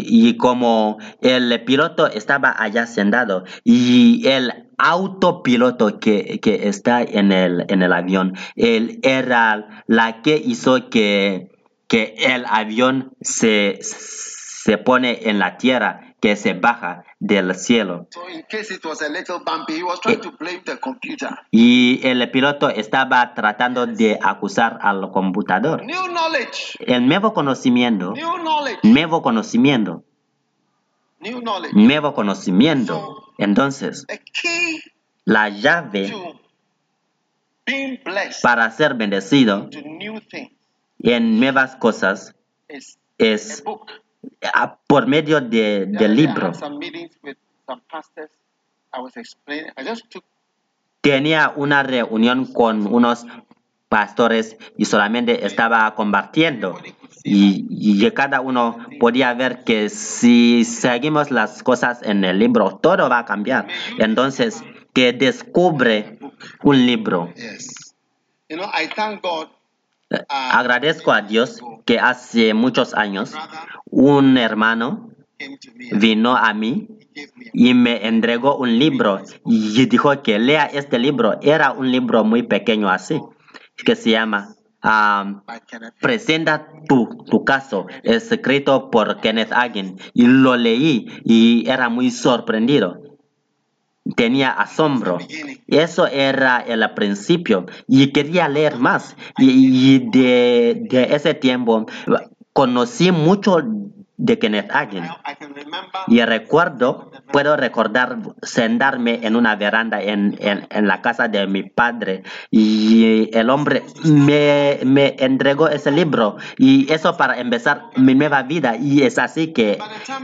y, como el piloto estaba allá sentado y el autopiloto que, que está en el, en el avión. Él era la que hizo que, que el avión se, se pone en la tierra, que se baja del cielo. Y el piloto estaba tratando de acusar al computador. El nuevo conocimiento, nuevo conocimiento, nuevo conocimiento. Entonces, la llave para ser bendecido en nuevas cosas es por medio de, del libro. Tenía una reunión con unos pastores y solamente estaba compartiendo. Y, cada uno podía ver que si seguimos las cosas en el libro todo va a cambiar. Entonces que descubre un libro agradezco a Dios que hace muchos años un hermano vino a mí y me entregó un libro y dijo que lea este libro. Era un libro muy pequeño así que se llama Presenta tu, tu, caso, escrito por Kenneth Hagin. Y lo leí y era muy sorprendido. Tenía asombro. Eso era el principio. Y quería leer más. Y, de, de ese tiempo conocí mucho de Kenneth Hagin. Y recuerdo, puedo recordar sentarme en una veranda en, en, la casa de mi padre. Y el hombre me, me, entregó ese libro. Y eso para empezar mi nueva vida. Y es así que,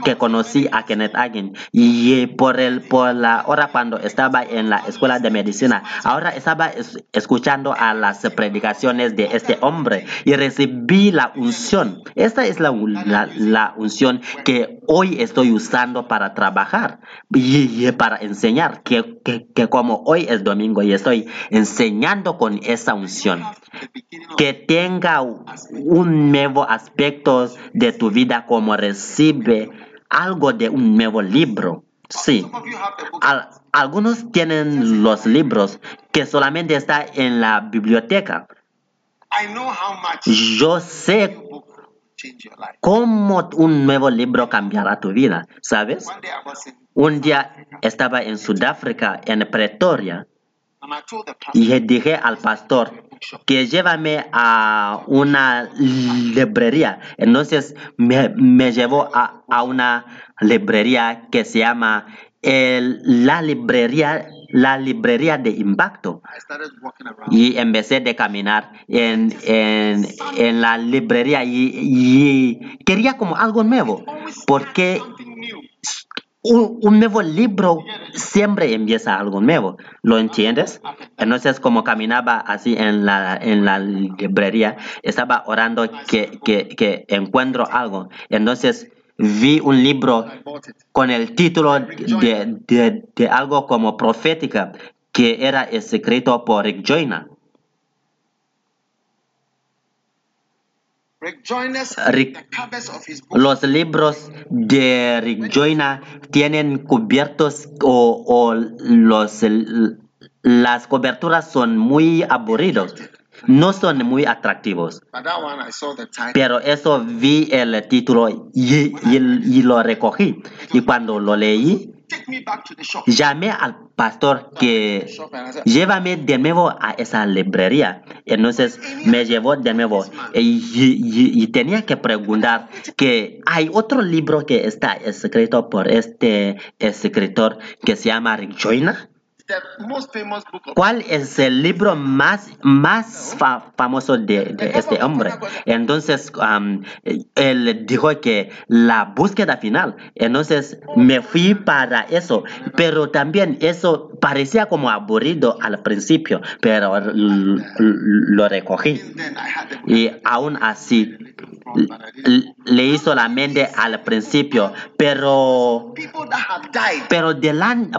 que conocí a Kenneth Hagin. Y por, el, por la hora cuando estaba en la escuela de medicina, ahora estaba escuchando a las predicaciones de este hombre. Y recibí la unción. Esta es la, la, la unción que hoy estoy usando para trabajar y, para enseñar, que, que, como hoy es domingo y estoy enseñando con esa unción, que tenga un nuevo aspecto de tu vida como recibe algo de un nuevo libro. Sí, algunos tienen los libros que solamente están en la biblioteca. Yo sé cómo un nuevo libro cambiará tu vida, ¿sabes? Un día estaba en Sudáfrica, en Pretoria, y dije al pastor que llévame a una librería. Entonces me, llevó a, una librería que se llama la librería la librería de impacto y empecé de caminar en, en, en la librería y, y, quería como algo nuevo porque un, un, nuevo libro siempre empieza algo nuevo, ¿lo entiendes? Entonces como caminaba así en la, en la librería, estaba orando que, que, que encuentro algo. Entonces vi un libro con el título de, de, algo como profética que era escrito por Rick Joyner. Rick. Los libros de Rick Joyner tienen cubiertos o, o los, las coberturas son muy aburridos, no son muy atractivos. Pero eso vi el título y, y- y lo recogí. Y cuando lo leí, llamé al pastor que llévame de nuevo a esa librería. Entonces me llevó de nuevo y, y- y tenía que preguntar que hay otro libro que está escrito por este escritor que se llama Rick Joyner. ¿Cuál es el libro más, más fa- famoso de, de este hombre? Entonces, am, él dijo que la búsqueda final. Entonces, me fui para eso. Pero también eso parecía como aburrido al principio, pero lo recogí. Y aún así, l- leí solamente al principio, pero pero delante,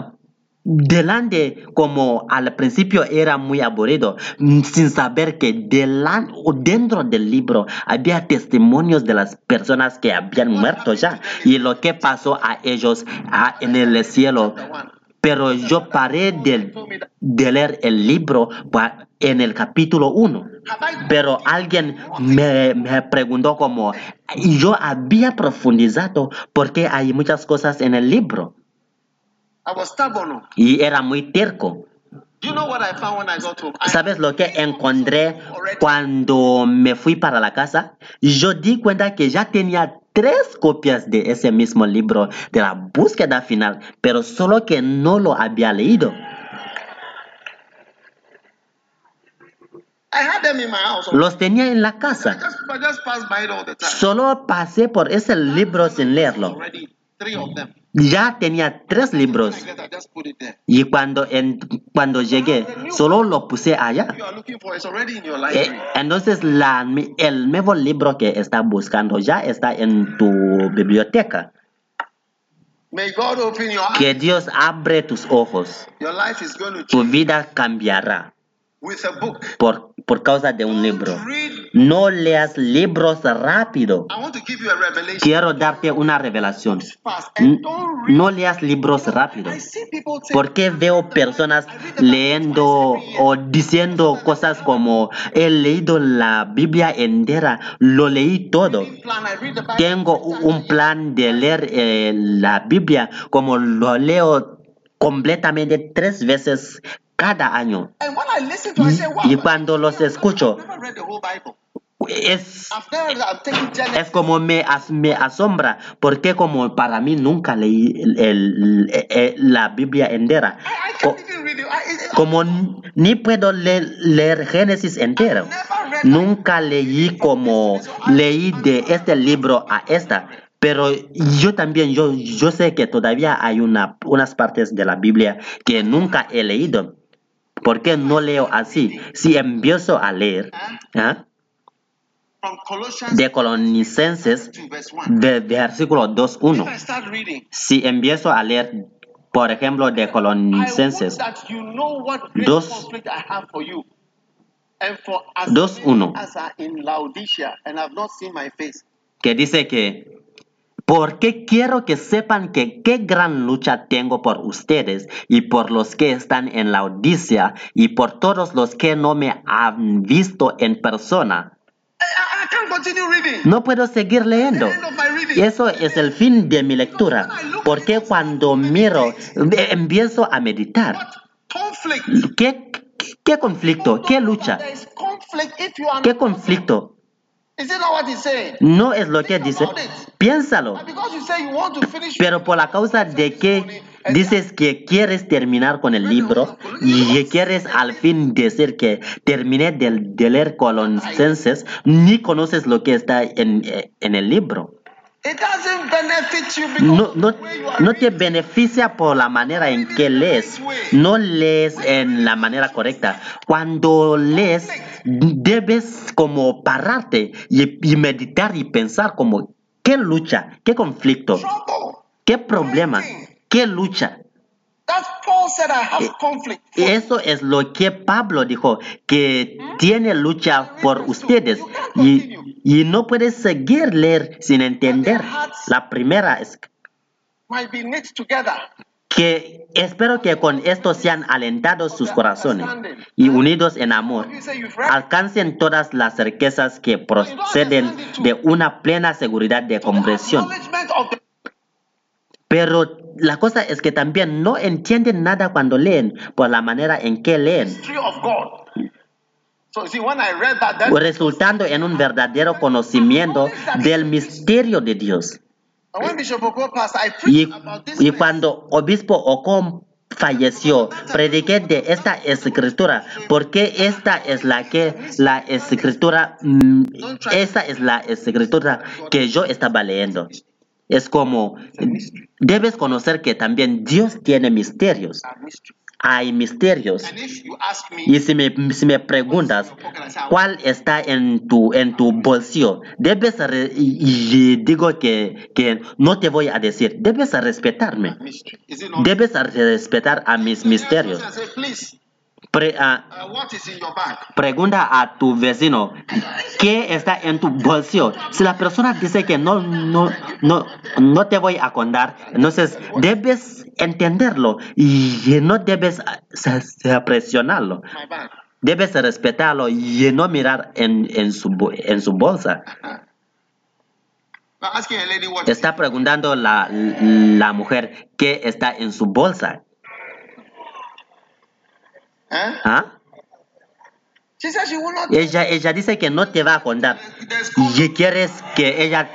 delante como al principio era muy aburrido, mm, sin saber que delan- o dentro del libro había testimonios de las personas que habían muerto ya y lo que pasó a ellos en el cielo. Pero yo paré de, leer el libro en el capítulo 1. Have I Pero alguien me, me preguntó como, yo había profundizado porque hay muchas cosas en el libro I was stubborn. y era muy terco. Do you know what I found when I got home? I ¿Sabes lo que encontré cuando me fui para la casa? Yo di cuenta que ya tenía tres copias de ese mismo libro de la búsqueda final, pero solo que no lo había leído. I had them in my house. Los tenía en la casa. Solo pasé por ese libro sin leerlo. Ya tenía tres libros. Y cuando, en- cuando llegué, solo lo puse allá. Eh, entonces, la, el nuevo libro que está buscando ya está en tu biblioteca. Que Dios abre tus ojos. Tu vida cambiará. Por, por causa de un libro. No leas libros rápido. I want to give you a revelation Quiero darte una revelación. No leas libros rápido. I see people say, ¿Por qué veo personas leyendo o diciendo cosas como he leído la Biblia entera, lo leí todo? Tengo un plan de leer eh, la Biblia como lo leo completamente tres veces cada año. Wow. Y cuando los escucho, es, es como me, as- me asombra, porque como para mí nunca leí el- el- eh, eh, la Biblia entera. Como ni puedo leer, leer Génesis entero. Nunca leí como leí de este libro a esta. Pero yo también, yo, yo sé que todavía hay una, unas partes de la Biblia que nunca he leído. ¿Por qué no leo así? Si empiezo a leer Colossians de Colonicenses, 2, 1. de versículo If 2.1, I start reading, si empiezo a leer, por ejemplo, de Colonicenses that you know what great Dos- conflict I have for you. And for as Dos, many uno. as are in Laodicea and have not seen my face. que dice que, porque quiero que sepan que qué gran lucha tengo por ustedes y por los que están en la Odisea y por todos los que no me han visto en persona. No puedo seguir leyendo. Eso es el fin de mi lectura, porque cuando miro, eh, empiezo a meditar. ¿Qué, qué conflicto? ¿Qué lucha? ¿Qué conflicto? No es lo que dice. Piénsalo. Pero por la causa de que dices que quieres terminar con el libro y que quieres al fin decir que terminé de, de leer Colosenses, ni conoces lo que está en, eh, en el libro. It doesn't benefit you because No, no, no te beneficia por la manera en que lees. No lees en la manera correcta. Cuando lees, debes como pararte y, y meditar y pensar como, ¿qué lucha? ¿Qué conflicto? ¿Qué problema? ¿Qué lucha? Eh, conflict. Eso es lo que Pablo dijo, que tiene lucha por ustedes. Y y no puedes seguir leer sin entender. La primera es que espero que con esto sean alentados sus corazones y unidos en amor, alcancen todas las riquezas que proceden de una plena seguridad de comprensión. Pero la cosa es que también no entienden nada cuando leen por la manera en que leen, resultando en un verdadero conocimiento del misterio de Dios. Y, y cuando obispo Ocom falleció, prediqué de esta escritura, porque esta es la que la escritura, mm, esta es la escritura que yo estaba leyendo. Es como, debes conocer que también Dios tiene misterios. Hay misterios. Y si me, si me preguntas cuál está en tu, en tu bolsillo, debes re- y, digo que, que no te voy a decir, debes respetarme. Debes respetar a mis misterios. Pre- ah, uh, what is in your bag? pregunta a tu vecino, ¿qué está en tu bolsillo? Si la persona dice que no, no, no, no te voy a contar, entonces debes entenderlo y no debes ah, presionarlo. Debes respetarlo y no mirar en, en, su, en su bolsa. Está preguntando la, la mujer qué está en su bolsa. ¿Ah? She said she will not. Ella, ella dice que no te va a contar. Y quieres que ella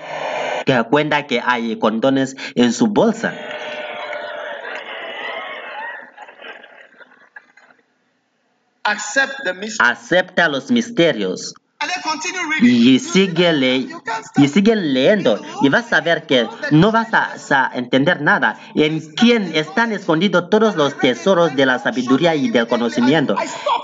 te cuenta que hay condones en su bolsa. accept the mystery. Acepta los misterios Y sigue, le- y sigue leyendo y vas a ver que no vas a, a entender nada. En quién están escondidos todos los tesoros de la sabiduría y del conocimiento.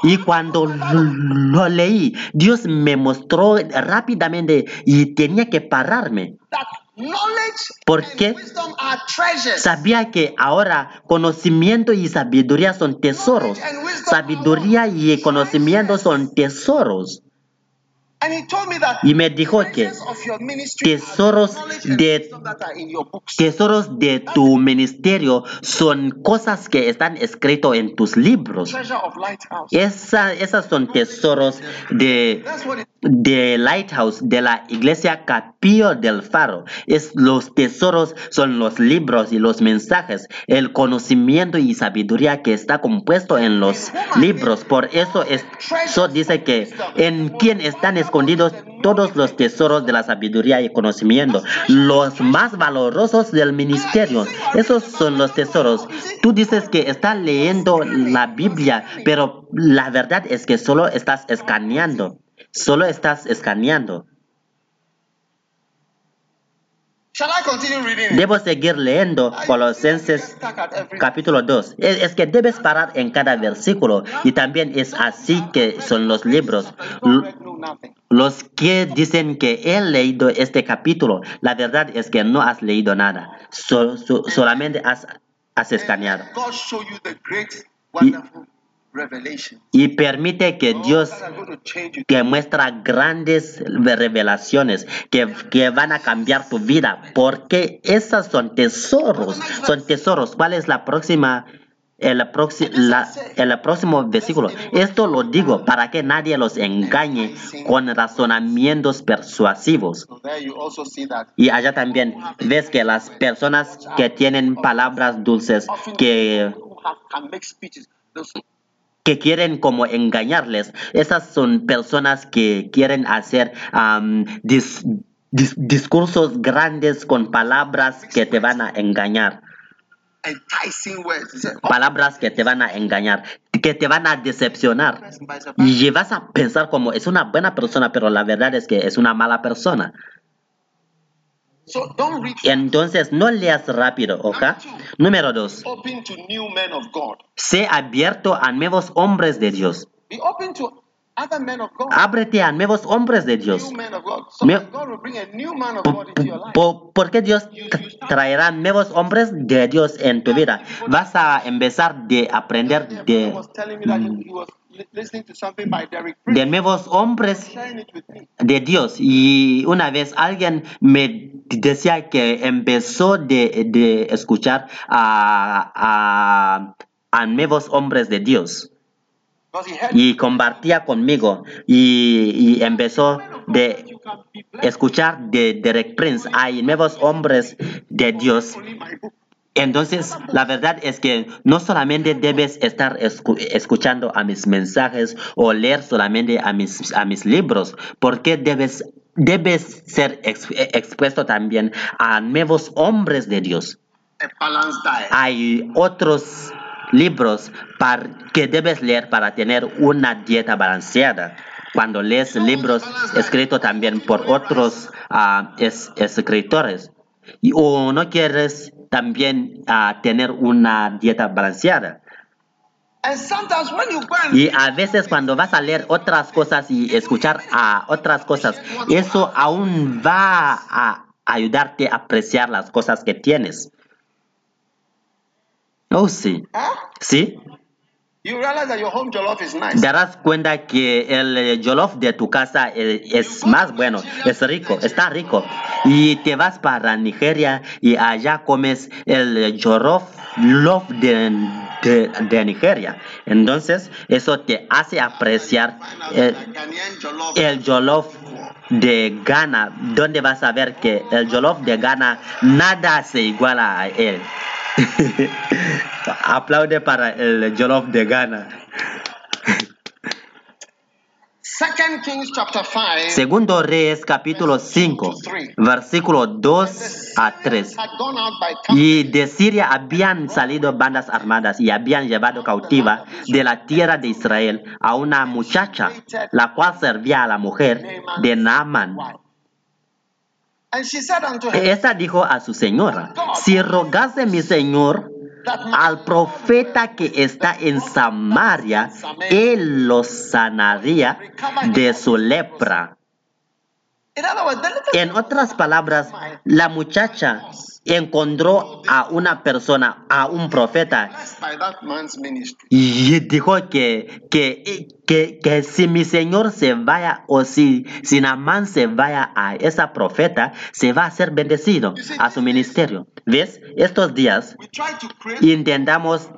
Y cuando lo, leí, Dios me mostró rápidamente y tenía que pararme. That knowledge ¿Por and qué? wisdom are treasures. Sabía que ahora conocimiento y sabiduría son tesoros. Sabiduría y conocimiento son tesoros. And he told me that Y me dijo que tesoros de wisdom that are in your books. tesoros de tu ministerio son cosas que están escritos en tus libros. Esa, esas son tesoros de, de Lighthouse, de la iglesia Capillo del Faro. Es, los tesoros son los libros y los mensajes, el conocimiento y sabiduría que está compuesto en los libros. Por eso, es, eso dice que en quien están escondidos todos los tesoros de la sabiduría y conocimiento, los más valorosos del ministerio. Esos son los tesoros. Tú dices que estás leyendo la Biblia, pero la verdad es que solo estás escaneando. Solo estás escaneando. Debo seguir leyendo Colosenses capítulo 2. Es, es que debes parar en cada versículo y también es así que son los libros. Los que dicen que he leído este capítulo, la verdad es que no has leído nada. So- so- solamente has, has escaneado. Revelation. Y permite que Dios te muestra grandes revelaciones que, que van a cambiar tu vida, porque esas son tesoros, son tesoros. ¿Cuál es la próxima? El, la- el próximo versículo. Esto lo digo para que nadie los engañe con razonamientos persuasivos. Y allá también ves que las personas que tienen palabras dulces, que que quieren como engañarles. Esas son personas que quieren hacer am, dis- dis- discursos grandes con palabras que te van a engañar. Enticing words. Said, Palabras que te van a engañar, que te van a decepcionar. Y vas a pensar como es una buena persona, pero la verdad es que es una mala persona. So don't read. Entonces no leas rápido, ¿ok? Número dos. Open to new men of God. Sé abierto a nuevos hombres de Dios. Be open to Ábrete a nuevos hombres de Dios. New men of God. So Me- that God will bring a new man of Po- God into your life. po- ¿Por qué Dios tra- traerá nuevos hombres de Dios en tu vida? Vas a empezar de aprender de... de nuevos hombres de Dios. Y una vez alguien me decía que empezó de, de escuchar a, a, a nuevos hombres de Dios. Y compartía conmigo y, y empezó de escuchar de Derek Prince. Hay nuevos hombres de Dios. Entonces, la verdad es que no solamente debes estar escu- escuchando a mis mensajes o leer solamente a mis, a mis libros, porque debes, debes ser ex- expuesto también a nuevos hombres de Dios. Diet. Hay otros libros que debes leer para tener una dieta balanceada. Cuando lees libros escritos también por otros ah, es- escritores. Y, o no quieres también ah, tener una dieta balanceada. Y a veces cuando vas a leer otras cosas y escuchar a otras cosas, eso aún va a ayudarte a apreciar las cosas que tienes. Oh, sí. huh? Sí. you realize that your home jollof is nice. darás cuenta que el eh, jollof de tu casa eh, es más bueno, es rico, está rico. Y te vas para Nigeria y allá comes el eh, jollof love de, de- de Nigeria. Entonces, eso te hace apreciar el, el jollof de Ghana, donde vas a ver que el jollof de Ghana nada se iguala a él. Aplaude para el jollof de Ghana. Second Kings chapter 5 Segundo Reyes capítulo 5, versículo 2 a 3. had gone out by Y de Siria habían salido bandas armadas y habían llevado cautiva de la tierra de Israel a una muchacha, la cual servía a la mujer de Naaman. Esta dijo a su señora, si rogase mi señor al profeta que está en Samaria, él lo sanaría de su lepra. In other words, the little En otras palabras, la muchacha encontró a una persona, a un profeta, y dijo que, que, que, que si mi señor se vaya o si, si Naamán se vaya a esa profeta, se va a ser bendecido a su ministerio. ¿Ves? Estos días intentamos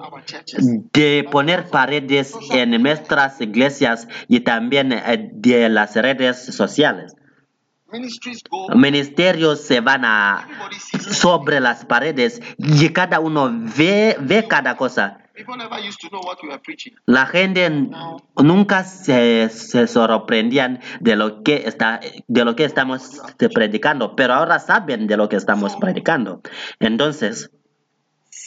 de poner paredes en nuestras iglesias y también eh, de las redes sociales. Ministerios se van a sobre las paredes y cada uno ve, ve cada cosa. La gente nunca se, se sorprendían de lo que está de lo que estamos predicando, pero ahora saben de lo que estamos predicando. Entonces, Seeing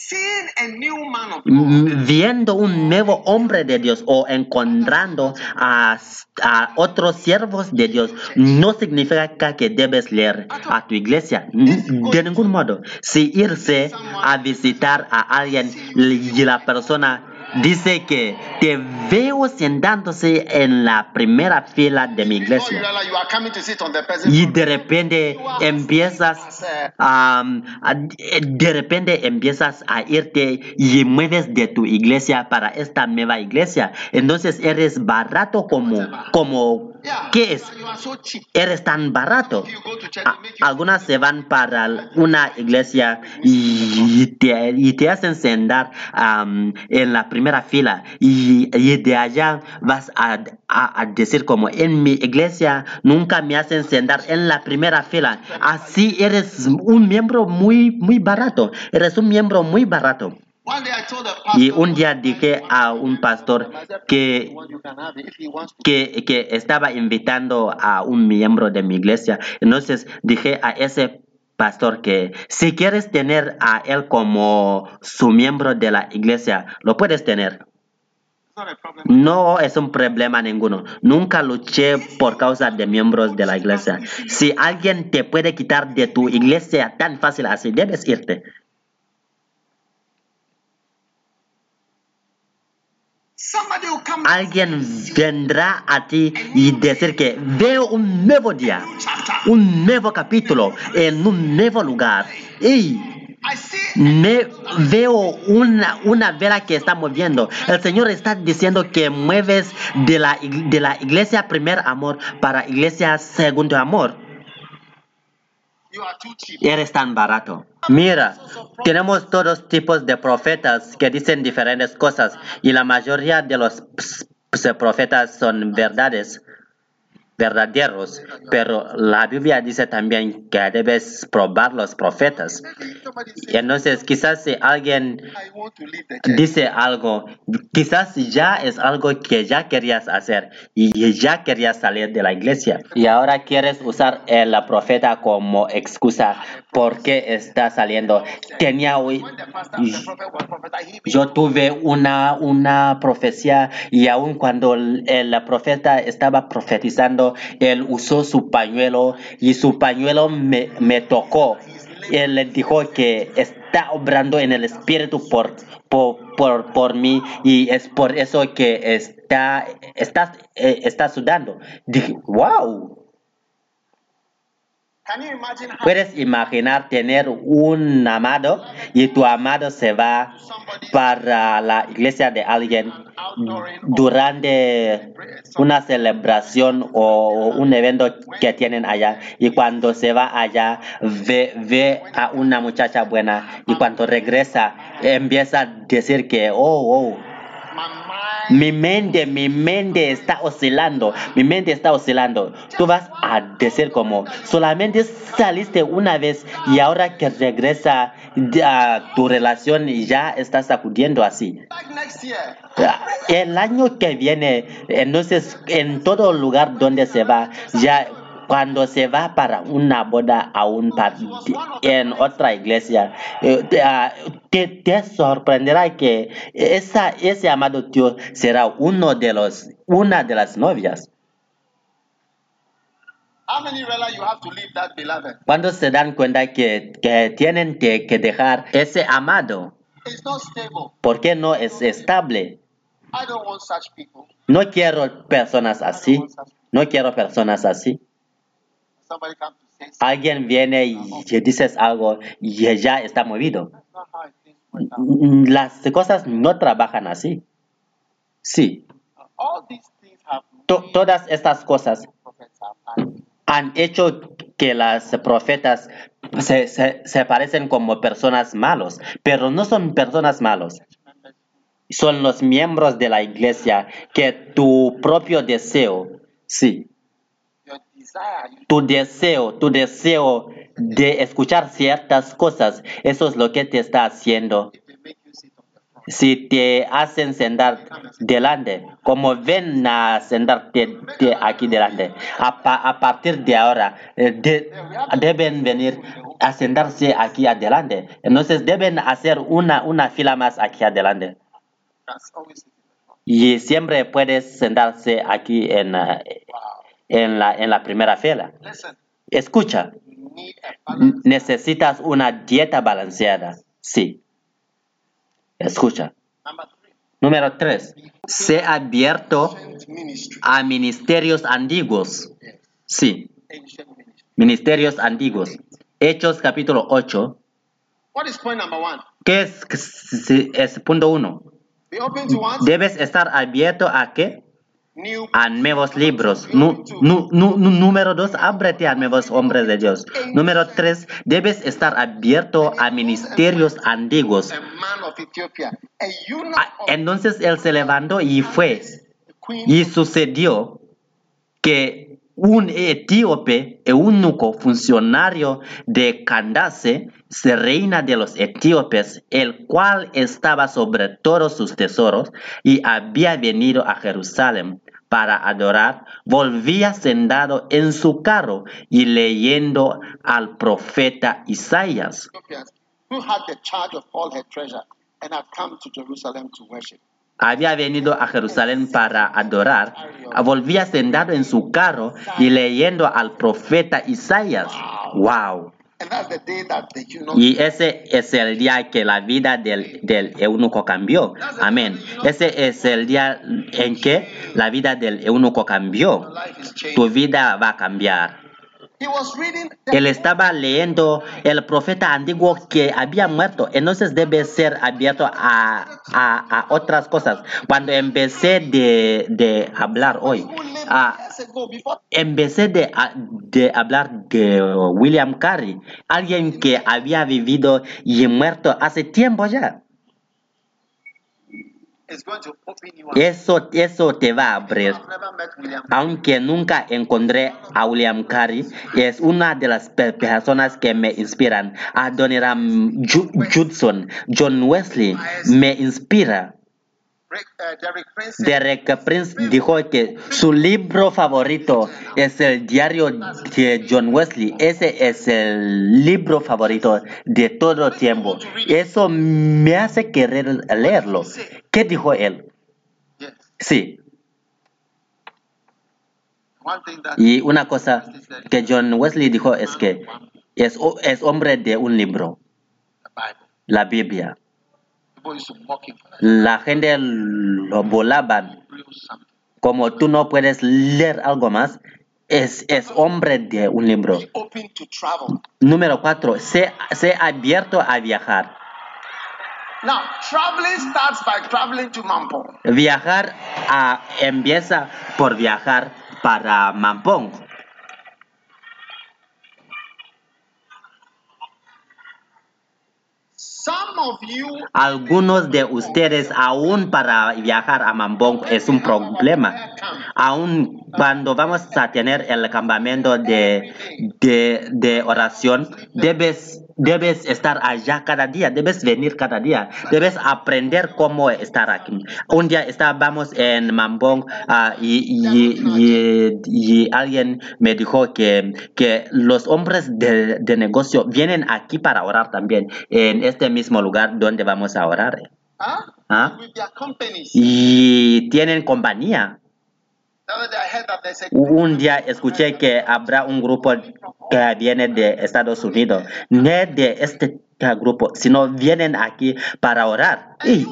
a new man of God mm, viendo un nuevo hombre de Dios o encontrando a, a otros siervos de Dios no significa que debes leer a tu iglesia de ningún modo. Si irse a visitar a alguien y la persona dice que te veo sentándose en la primera fila de mi iglesia. Y de repente empiezas a- de repente empiezas a irte y mueves de tu iglesia para esta nueva iglesia. Entonces eres barato como como qué es eres tan barato. A- algunas se van para una iglesia y te, y te hacen sentar am, en la primera fila y, y de allá vas a, a- a decir como en mi iglesia nunca me hacen sentar en la primera fila así eres un miembro muy muy barato eres un miembro muy barato y un día dije a un pastor que "One you can have it if he wants to. que, que estaba invitando a un miembro de mi iglesia. Entonces dije a ese pastor que si quieres tener a él como su miembro de la iglesia, lo puedes tener. No es un problema ninguno. Nunca luché por causa de miembros de la iglesia. Si alguien te puede quitar de tu iglesia tan fácil así, debes irte. Somebody will come Alguien vendrá a ti y decir que veo un nuevo día. un nuevo capítulo en un nuevo lugar. Y Me veo una, una vela que está moviendo. El Señor está diciendo que mueves de la, de la iglesia primer amor para iglesia segundo amor. Eres tan barato. Mira, tenemos todos tipos de profetas que dicen diferentes cosas y la mayoría de los profetas son verdades verdaderos, pero la Biblia dice también que debes probar los profetas. Entonces, quizás si alguien dice algo, quizás ya es algo que ya querías hacer y ya querías salir de la iglesia y ahora quieres usar el profeta como excusa porque está saliendo. Tenía hoy, yo tuve una, una profecía y aun cuando el profeta estaba profetizando, él usó su pañuelo y su pañuelo me, tocó. Él le dijo que está obrando en el espíritu por, por, por, por, mí y es por eso que está, está, eh, está sudando. Dije, wow. Puedes imaginar tener un amado y tu amado se va para la iglesia de alguien durante una celebración o un evento que tienen allá y cuando se va allá ve, ve a una muchacha buena. Y cuando regresa empieza a decir que oh, oh mi mente, mi mente está oscilando, mi mente está oscilando. Tú vas a decir como, solamente saliste una vez y ahora que regresa a tu relación ya estás sacudiendo así. El año que viene, entonces en todo lugar donde se va, ya cuando se va para una boda a un en otra iglesia, eh, ah, te, te, sorprenderá que esa, ese amado Dios será uno de los, una de las novias. Cuando se dan cuenta que, que tienen que, que dejar ese amado, ¿por qué no es estable? No quiero personas así. No quiero personas así. Alguien viene y dices algo y ya está movido. Las cosas no trabajan así. Sí. todas estas cosas han hecho que las profetas se, se, parecen como personas malos, pero no son personas malos. Son los miembros de la iglesia que tu propio deseo, sí, tu deseo, tu deseo de escuchar ciertas cosas, eso es lo que te está haciendo. Si te hacen sentar delante, como ven a sentarte aquí delante, a, partir de ahora eh, deben venir a sentarse aquí adelante. Entonces deben hacer una, una fila más aquí adelante. Y siempre puedes sentarse aquí en, eh, en la, en la primera fila. Escucha, necesitas una dieta balanceada. Sí. Escucha. Número tres. Se ha abierto a ministerios antiguos. Sí. Ministerios antiguos. Hechos capítulo 8. ¿Qué es, es punto uno? Debes estar abierto a qué? A nuevos libros. número dos, ábrete a nuevos hombres de Dios. Número tres, debes estar abierto a ministerios antiguos. Ah, entonces él se levantó y fue. Y sucedió que un etíope, eunuco funcionario de Candace, reina de los etíopes, el cual estaba sobre todos sus tesoros y había venido a Jerusalén para adorar, volvía sentado en su carro y leyendo al profeta Isaías. Había venido a Jerusalén para adorar, volvía sentado en su carro y leyendo al profeta Isaías. ¡Wow! Y ese es el día que la vida del, del, eunuco cambió. Amén. Ese es el día en que la vida del eunuco cambió. Tu vida va a cambiar. Él estaba leyendo el profeta antiguo que había muerto. Entonces debe ser abierto a, a- a otras cosas. Cuando empecé de, de hablar hoy, ah, empecé de, a- de hablar de William Carey, alguien que había vivido y muerto hace tiempo ya. is going to open you up. Eso, eso te va a abrir. Aunque nunca encontré a William Carey, es una de las pe- personas que me inspiran. Adoniram Ju- Judson, John Wesley, me inspira. Uh, Derek Prince said, Derek Prince dijo que su libro favorito es el diario de John Wesley. Ese es el libro favorito de todo tiempo. Eso me hace querer leerlo. ¿Qué dijo él? Sí. Y una cosa que John Wesley dijo es que es, ho- es hombre de un libro, la Biblia. La gente lo something. como tú no puedes leer algo más. Es, es hombre de un libro. Número cuatro, sé, sé abierto a viajar. Now, traveling starts by traveling to Mampong. Viajar a- empieza por viajar para Mampong. Some of you Algunos de ustedes aún para viajar a Mambong es un problema. Aún cuando vamos a tener el campamento de, de, de oración, debes, debes estar allá cada día, debes venir cada día, debes aprender cómo estar aquí. Un día estábamos en Mambong ah, y, y- y- y alguien me dijo que, que los hombres de, de negocio vienen aquí para orar también, en este mismo lugar donde vamos a orar. ¿Ah? companies. Y tienen compañía. Un día escuché que habrá un grupo que viene de Estados Unidos, no de este grupo, sino vienen aquí para orar. Y,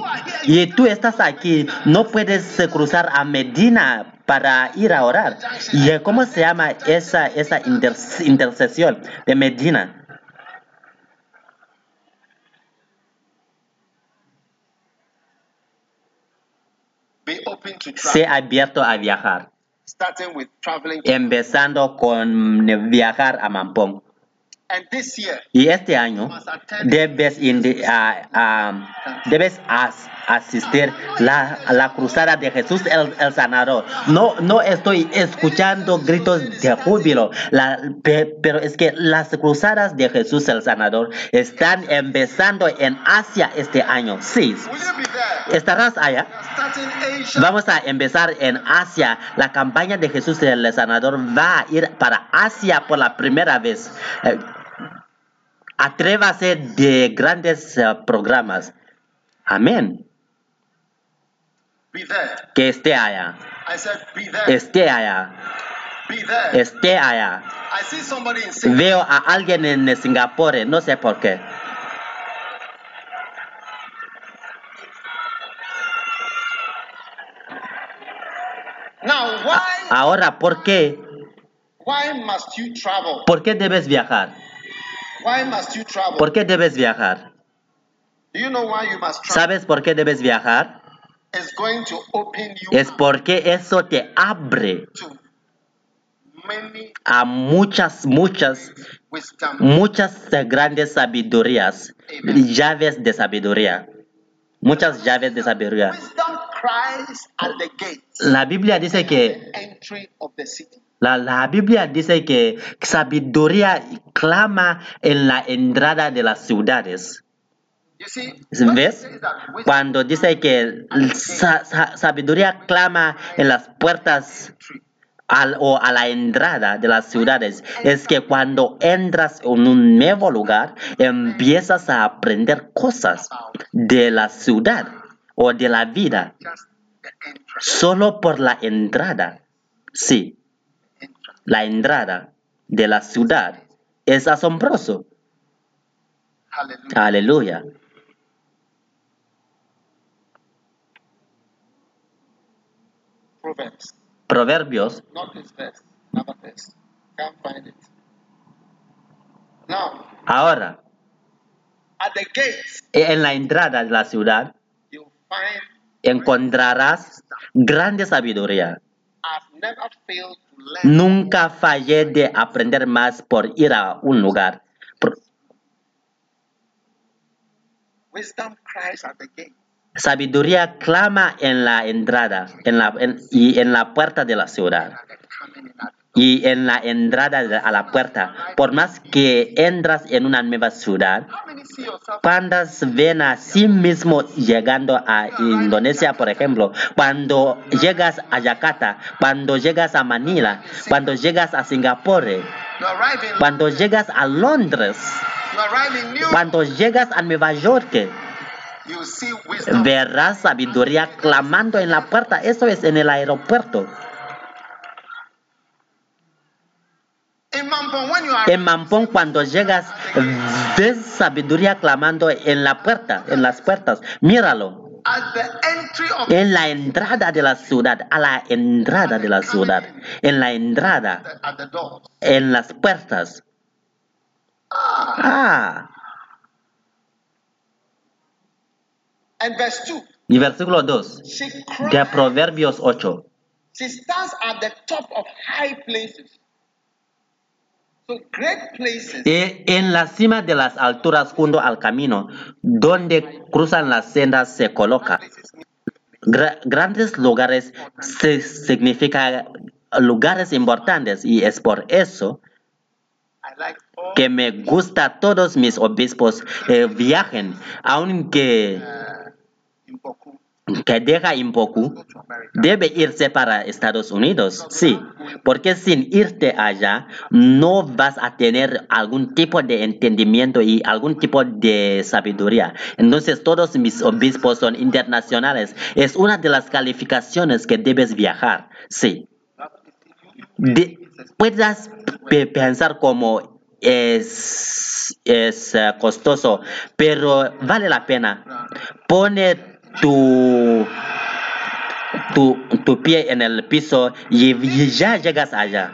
y tú estás aquí, no puedes cruzar a Medina para ir a orar. ¿Y cómo se llama esa, esa inter- intercesión de Medina? travel. abierto a viajar, Empezando con viajar a Mampong. And this year, Y este año debes, indi- debes as- asistir la, a la cruzada de Jesús el, el sanador. No, no estoy escuchando gritos de júbilo, la- pe- pero es que las cruzadas de Jesús el sanador están empezando en Asia este año. Sí, estarás allá. Vamos a empezar en Asia. La campaña de Jesús el Sanador va a ir para Asia por la primera vez. Eh, atrévase de grandes eh, programas. Amén. Be there. Que esté allá. I said, be there. Esté allá. Be there. Esté allá. I see somebody in Singapore. Veo a alguien en Singapur, no sé por qué. Now, why, Ahora, ¿por qué? why must you travel? ¿Por qué debes viajar? Why must you travel? ¿Por qué debes viajar? Do you know why you must travel? ¿Sabes por qué debes viajar? Es porque eso te abre a muchas, muchas, muchas grandes sabidurías, llaves de sabiduría. Muchas llaves de sabiduría. La Biblia dice que la, la Biblia dice que sabiduría clama en la entrada de las ciudades. ¿Ves? Cuando dice que sa- sa- sabiduría clama en las puertas al- o a la entrada de las ciudades es que cuando entras en un nuevo lugar empiezas a aprender cosas de la ciudad o de la vida solo por la entrada. Sí. La entrada de la ciudad es asombroso. Hallelujah. Aleluya. Proverbs. Proverbios, Ahora, at the gate, en la entrada de la ciudad encontrarás grande sabiduría. Nunca fallé de aprender más por ir a un lugar. Sabiduría clama en la entrada en la, en- y en la puerta de la ciudad. Y en la entrada a la puerta, por más que entras en una nueva ciudad, cuántas ven a sí mismo llegando a Indonesia, por ejemplo, cuando llegas a Yakarta, cuando llegas a Manila, cuando llegas a Singapur, cuando llegas a Londres, cuando llegas a Nueva York, verás sabiduría clamando en la puerta. Eso es en el aeropuerto. In Mampong, when you are En Mampón, cuando llegas, ves sabiduría clamando en la puerta, en las puertas. Míralo. En la entrada de la ciudad, a la entrada de la ciudad, en la entrada, en las puertas. Ah, And verse 2, y versículo 2 she de. Proverbios 8. She stands at the top of high places. So great places E en la cima de las alturas junto al camino, donde cruzan las sendas, se coloca. Gra- grandes lugares se- significa lugares importantes y es por eso que me gusta todos mis obispos eh, viajen, aunque Boku, que deja un poco, debe irse para Estados Unidos, sí, porque sin irte allá no vas a tener algún tipo de entendimiento y algún tipo de sabiduría. Entonces todos mis obispos son internacionales. Es una de las calificaciones que debes viajar, sí. De- puedas pe- pensar como es, es eh, costoso, pero vale la pena. Pone tu, tu, tu pie en el piso y, y ya llegas allá.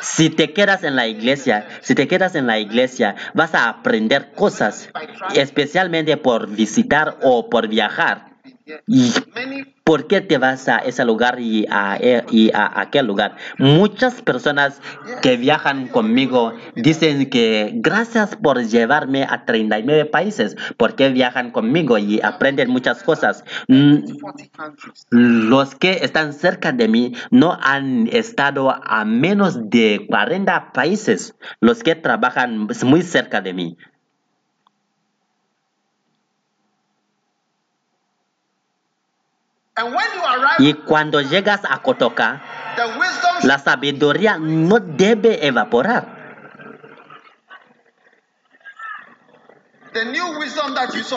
Si te quedas en la iglesia, si te quedas en la iglesia, vas a aprender cosas, especialmente por visitar o por viajar. ¿Y Many por qué te vas a ese lugar y a, e- y a aquel lugar? Muchas personas que viajan conmigo dicen que gracias por llevarme a 39 países, porque viajan conmigo y aprenden muchas cosas. Mm, 40 countries. los que están cerca de mí no han estado a menos de 40 países. Los que trabajan muy cerca de mí. And when you arrive, Y cuando llegas a Kotoka, la sabiduría no debe evaporar. the new wisdom that you saw.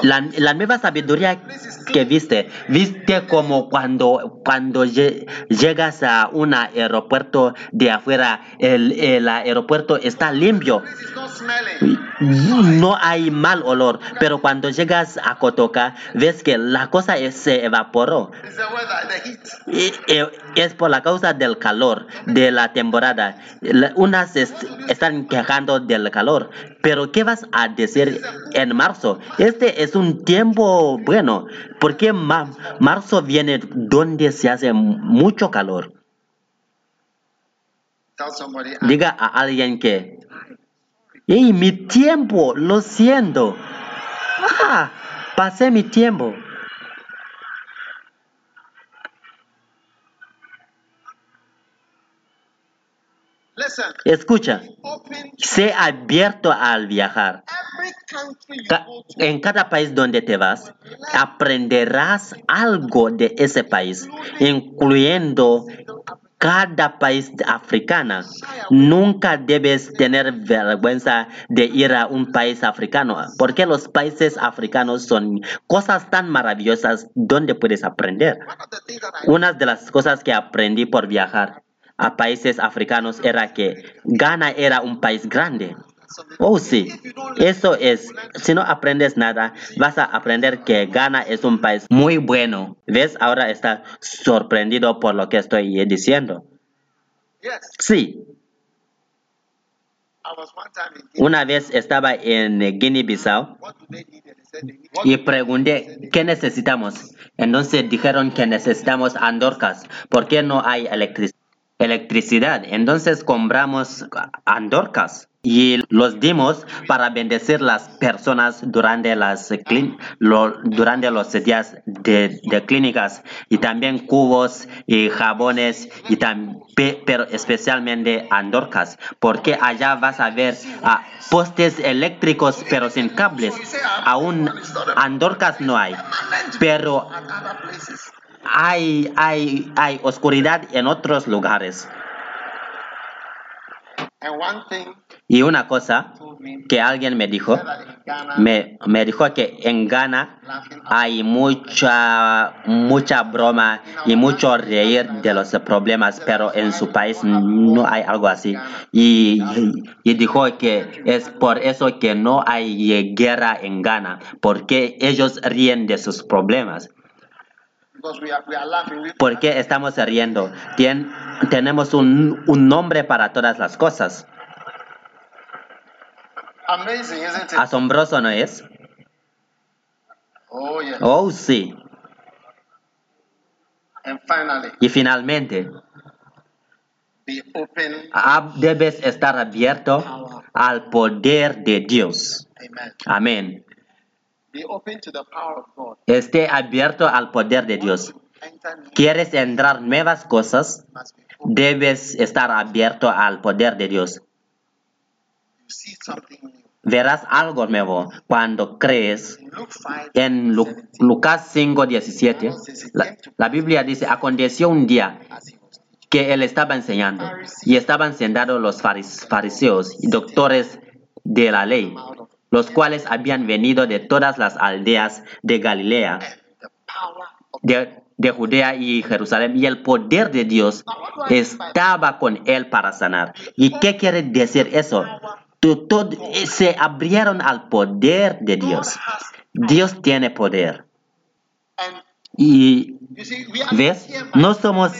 La, la nueva sabiduría que viste, viste como cuando, cuando lle- llegas a un aeropuerto de afuera, el, el aeropuerto está limpio. No hay mal olor, pero cuando llegas a Kotoka, ves que la cosa se evaporó. Y es por la causa del calor de la temporada. Unas est- están quejando del calor, pero ¿qué vas a decir en marzo? Este es un tiempo bueno, porque ma- marzo viene donde se hace mucho calor. Diga a alguien que, ¡Ey, mi tiempo! Lo siento. Ah, pasé mi tiempo. Escucha, sé abierto al viajar. En cada país donde te vas, aprenderás algo de ese país, incluyendo cada país africano. Nunca debes tener vergüenza de ir a un país africano, porque los países africanos son cosas tan maravillosas donde puedes aprender. Una de las cosas que aprendí por viajar a países africanos era que Ghana era un país grande. Oh, sí. Eso es. Si no aprendes nada, vas a aprender que Ghana es un país muy bueno. ¿Ves? Ahora está sorprendido por lo que estoy diciendo. Sí. Una vez estaba en Guinea-Bissau y pregunté, ¿qué necesitamos? Entonces dijeron que necesitamos andorcas. ¿Por qué no hay electric- electricidad? Entonces compramos andorcas y los dimos para bendecir las personas durante, las durante los días de, clínicas y también cubos y jabones y pero especialmente andorcas porque allá vas a ver postes eléctricos pero sin cables aún andorcas no hay pero. Hay, hay, hay oscuridad en otros lugares. Y una cosa que alguien me dijo, me, me dijo que en Ghana hay mucha, mucha broma y mucho reír de los problemas, pero en su país no hay algo así. Y, y dijo que es por eso que no hay guerra en Ghana, porque ellos ríen de sus problemas. because we are, we are laughing. We, ¿Por qué estamos riendo? Tien- tenemos un, un nombre para todas las cosas. amazing, isn't it? Asombroso, ¿no es? Oh, yes. Oh, sí. And finally, Y finalmente, be open. ab- debes estar abierto al poder de Dios. Amén. Esté abierto al poder de Dios. ¿Quieres entrar nuevas cosas? Debes estar abierto al poder de Dios. Verás algo nuevo cuando crees In Luke 5, En Lu- Lucas 5, 17, la, la Biblia dice, aconteció un día que él estaba enseñando y estaban sentados los faris- fariseos y doctores de la ley, los cuales habían venido de todas las aldeas de Galilea, de, de Judea y Jerusalén, y el poder de Dios estaba con él para sanar. ¿Y qué quiere decir eso? Tu- se abrieron al poder de Dios. Dios tiene poder. Y ¿Ves? No somos,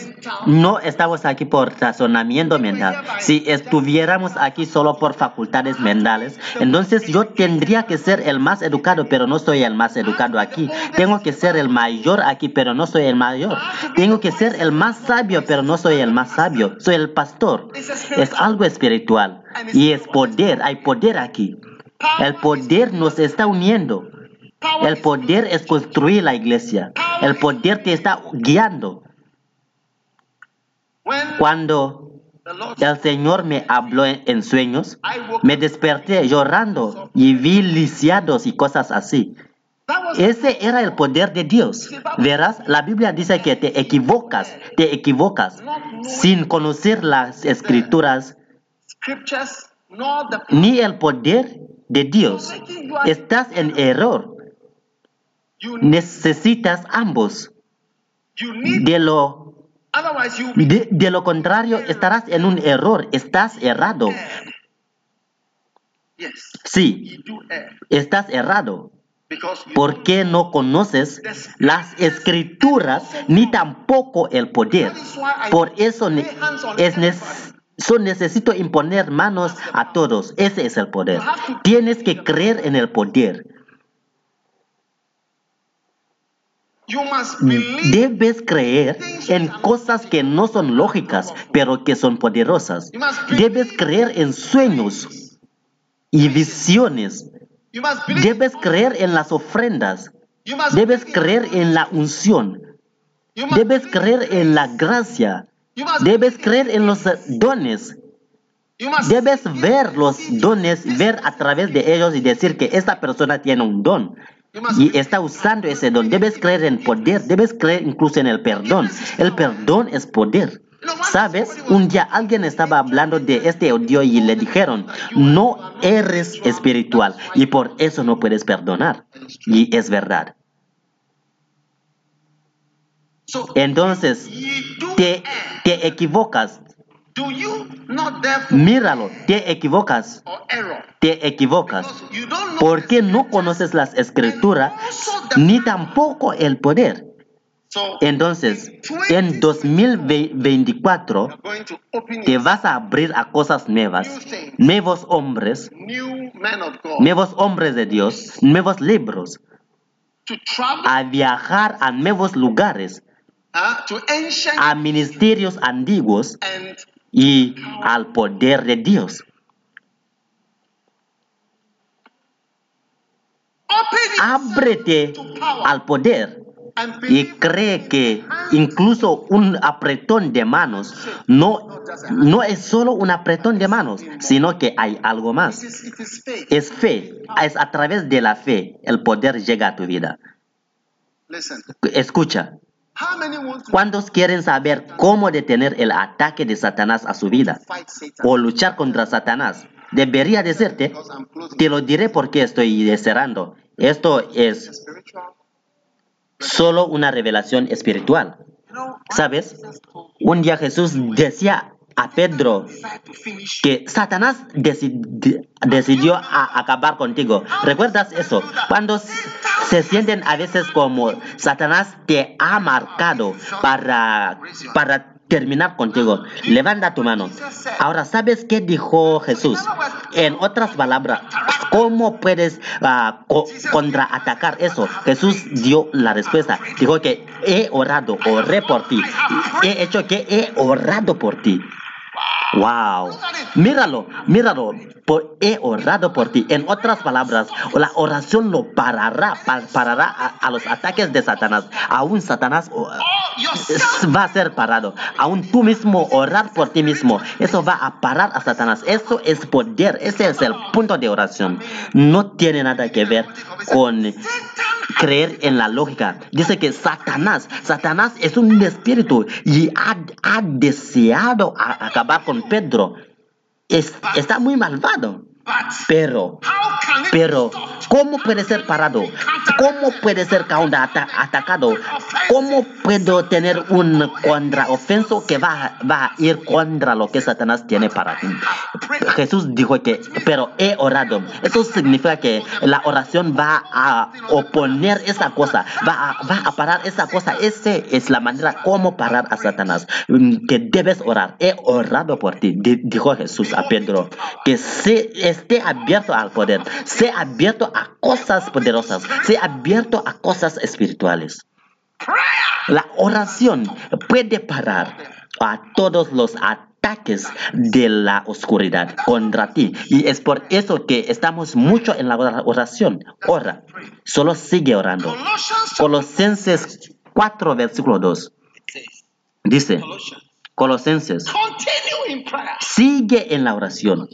no estamos aquí por razonamiento mental. Si estuviéramos aquí solo por facultades mentales, entonces yo tendría que ser el más educado, pero no soy el más educado aquí. Tengo que ser el mayor aquí, pero no soy el mayor. Tengo que ser el más sabio, pero no soy el más sabio. Soy el pastor. Es algo espiritual y es poder. Hay poder aquí. El poder nos está uniendo. El poder es construir la iglesia. El poder te está guiando. Cuando el Señor me habló en, sueños, me desperté llorando y vi lisiados y cosas así. Ese era el poder de Dios. Verás, la Biblia dice que te equivocas, te equivocas sin conocer las escrituras ni el poder de Dios. Estás en error. Necesitas ambos. De lo De, de lo contrario, estarás en un error, estás errado. Sí, estás errado. because you ¿Por qué no conoces las escrituras ni tampoco el poder? Por eso es nec- so necesito imponer manos a todos. Ese es el poder. Tienes que creer en el poder. you must Mm. believe Debes creer en cosas que no son lógicas, pero que son poderosas. Debes creer en sueños y visiones. Debes creer en las ofrendas. Debes creer en la unción. Debes creer en la gracia. Debes creer en los dones. Debes ver los dones, ver a través de ellos y decir que esta persona tiene un don y está usando ese don. Debes creer en poder, debes creer incluso en el perdón. El perdón es poder. ¿Sabes? Un día alguien estaba hablando de este audio y le dijeron, no eres espiritual y por eso no puedes perdonar. Y es verdad. Entonces, te equivocas. Do you not Míralo, te equivocas, te equivocas. Porque no conoces las escrituras ni tampoco el poder. Entonces, en 2024 you're going to open te vas a abrir a cosas nuevas, nuevos hombres, nuevos hombres de Dios, nuevos libros, a viajar a nuevos lugares, ancient a ministerios antiguos y al poder de Dios. Ábrete al poder y cree que incluso un apretón de manos no, no es solo un apretón de manos, sino que hay algo más. Es fe, es a través de la fe el poder llega a tu vida. Escucha, ¿cuántos quieren saber cómo detener el ataque de Satanás a su vida o luchar contra Satanás? Debería decirte, te lo diré porque estoy cerrando. Esto es solo una revelación espiritual. ¿Sabes? Un día Jesús decía a Pedro que Satanás deci- decidió acabar contigo. ¿Recuerdas eso? Cuando se sienten a veces como Satanás te ha marcado para, terminar contigo. Levanta tu mano. Ahora, ¿sabes qué dijo Jesús? En otras palabras, ¿cómo puedes ah, co- contraatacar eso? Jesús dio la respuesta. Dijo que he orado, oré por ti. He hecho que he orado por ti. Wow. Míralo, míralo. Por- he orado por ti. En otras palabras, la oración lo parará, pa- parará a, los ataques de Satanás. Aún Satanás va a ser parado. Aún tú mismo orar por ti mismo, eso va a parar a Satanás. Eso es poder. Ese es el punto de oración. No tiene nada que ver con creer en la lógica. Dice que Satanás, Satanás es un espíritu y ha, deseado acabar con Pedro. Es- está muy malvado. Pero, pero? ¿cómo puede ser parado? ¿Cómo puede ser atacado? ¿Cómo puedo tener un contraofenso que va, a- va a ir contra lo que Satanás tiene para ti? Jesús dijo que, pero he orado. Eso significa que la oración va a oponer esa cosa, va a, va a parar esa cosa. Esa es la manera como parar a Satanás. Que debes orar. He orado por ti, di- dijo Jesús a Pedro. Que se esté abierto al poder, sé abierto a cosas poderosas, sé abierto a cosas espirituales. La oración puede parar a todos los ataques de la oscuridad contra ti. Y es por eso que estamos mucho en la oración. Ora. Solo sigue orando. Colosenses 4, versículo 2. Dice. Colosenses, sigue en la oración.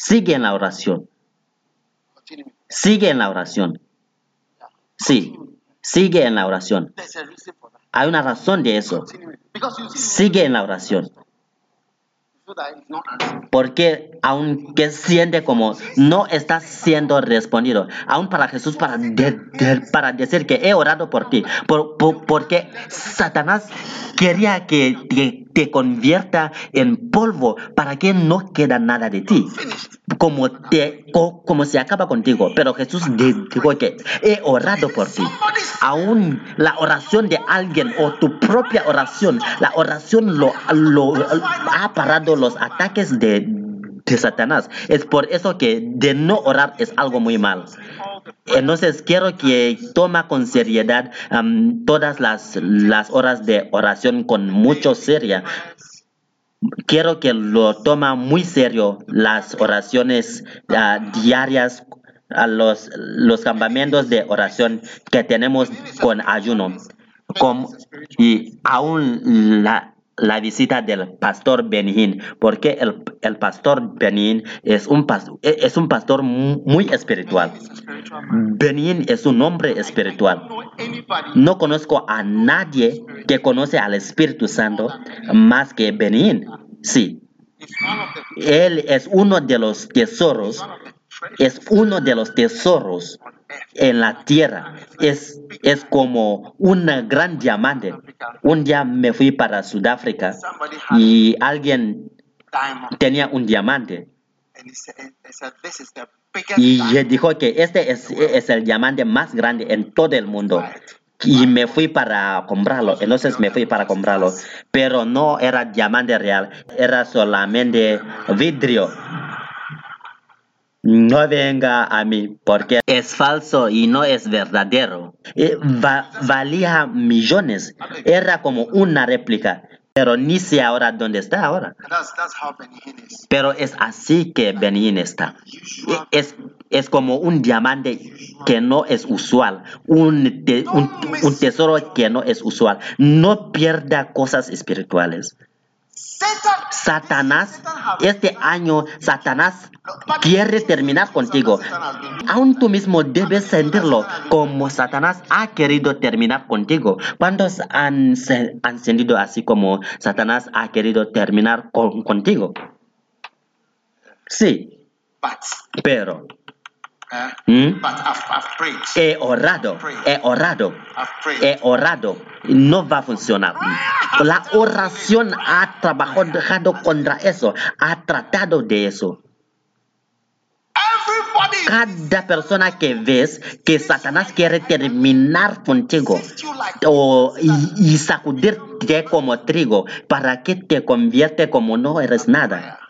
Sigue en la oración. Sigue en la oración. Sí, sigue en la oración. Hay una razón de eso. Sigue en la oración. answered. Porque aunque siente como no está siendo respondido, aún para Jesús, para, de- de- para decir que he orado por ti, por, por- porque Satanás quería que te convierta en polvo para que no queda nada de ti. Como, te, co- como se acaba contigo. Pero Jesús di- dijo que he orado por ti. Aún la oración de alguien o tu propia oración, la oración lo- ha parado los ataques de, de Satanás. Es por eso que de no orar es algo muy mal. Entonces quiero que toma con seriedad todas las, las horas de oración con mucho seria. Quiero que lo toma muy serio las oraciones ah, diarias, a los, los campamentos de oración que tenemos con ayuno. Y aún la, la visita del pastor Benihín, porque el, el pastor Benihín es un, pas- es un pastor mu- muy espiritual. Benihín es un hombre espiritual. No conozco a nadie que conoce al Espíritu Santo más que Benihín. Sí, él es uno de los tesoros, es uno de los tesoros. En la tierra. Es, es como un gran diamante. Un día me fui para Sudáfrica y alguien tenía un diamante y dijo que este es, es el diamante más grande en todo el mundo. y me fui para comprarlo. Entonces me fui para comprarlo. Pero no era diamante real, era solamente vidrio. No venga a mí porque es falso y no es verdadero. Eh, va- valía millones. Era como una réplica. Pero ni sé ahora dónde está ahora. Pero es así que Benin está. Usual. Es, es como un diamante que no es usual, un, te- un, un tesoro que no es usual. No pierda cosas espirituales. Satan. Satanás, este año Satanás quiere terminar contigo. Aún tú mismo debes sentirlo como Satanás ha querido terminar contigo. ¿Cuántos han, se- han sentido así como Satanás ha querido terminar con- contigo? Sí, pero ¿Mm? but I've, I've prayed. he orado, he orado, I've prayed. he orado. No va a funcionar. La oración ha trabajado contra eso, ha tratado de eso. Cada persona que ves que Satanás quiere terminar contigo o, y, y sacudirte como trigo para que te convierte como no eres nada.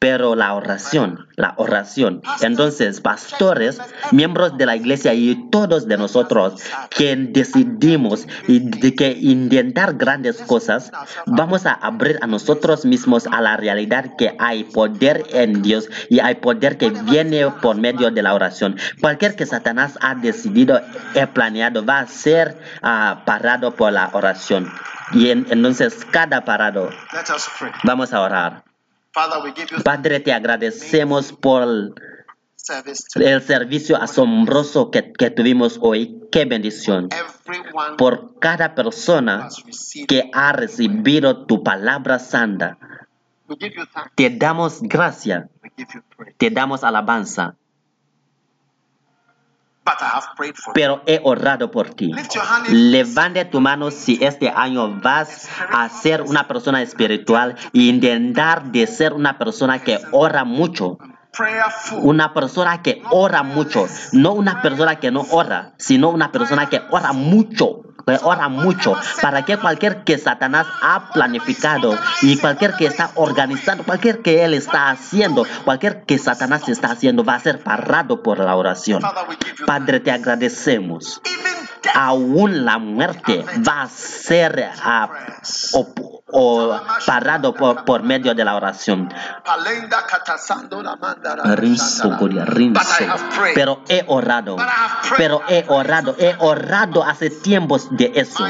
Pero la oración, la oración. Entonces, pastores, miembros de la iglesia y todos de nosotros que decidimos y de que intentar grandes cosas, vamos a abrir a nosotros mismos a la realidad que hay poder en Dios y hay poder que viene por medio de la oración. Cualquier que Satanás ha decidido, he planeado, va a ser ah, parado por la oración. Y en- entonces, cada parado, vamos a orar. Padre, te agradecemos por el servicio asombroso que, que tuvimos hoy. Qué bendición. Por cada persona que ha recibido tu palabra santa. We give you thanks. Te damos gracia, We give you praise. te damos alabanza, But I have prayed for you. Pero he orado por ti. Levante tu mano si este año vas a ser una persona espiritual. Y intentar de ser una persona que ora mucho. Una persona que ora mucho, no una persona que no ora, sino una persona que ora mucho, ora mucho, para que cualquier que Satanás ha planificado y cualquier que está organizando, cualquier que él está haciendo, cualquier que Satanás está haciendo, va a ser parado por la oración. Padre, te agradecemos. Aún la muerte va a ser ah, o parado por, por medio de la oración. Pero he orado. Pero he orado. He orado hace tiempos de eso.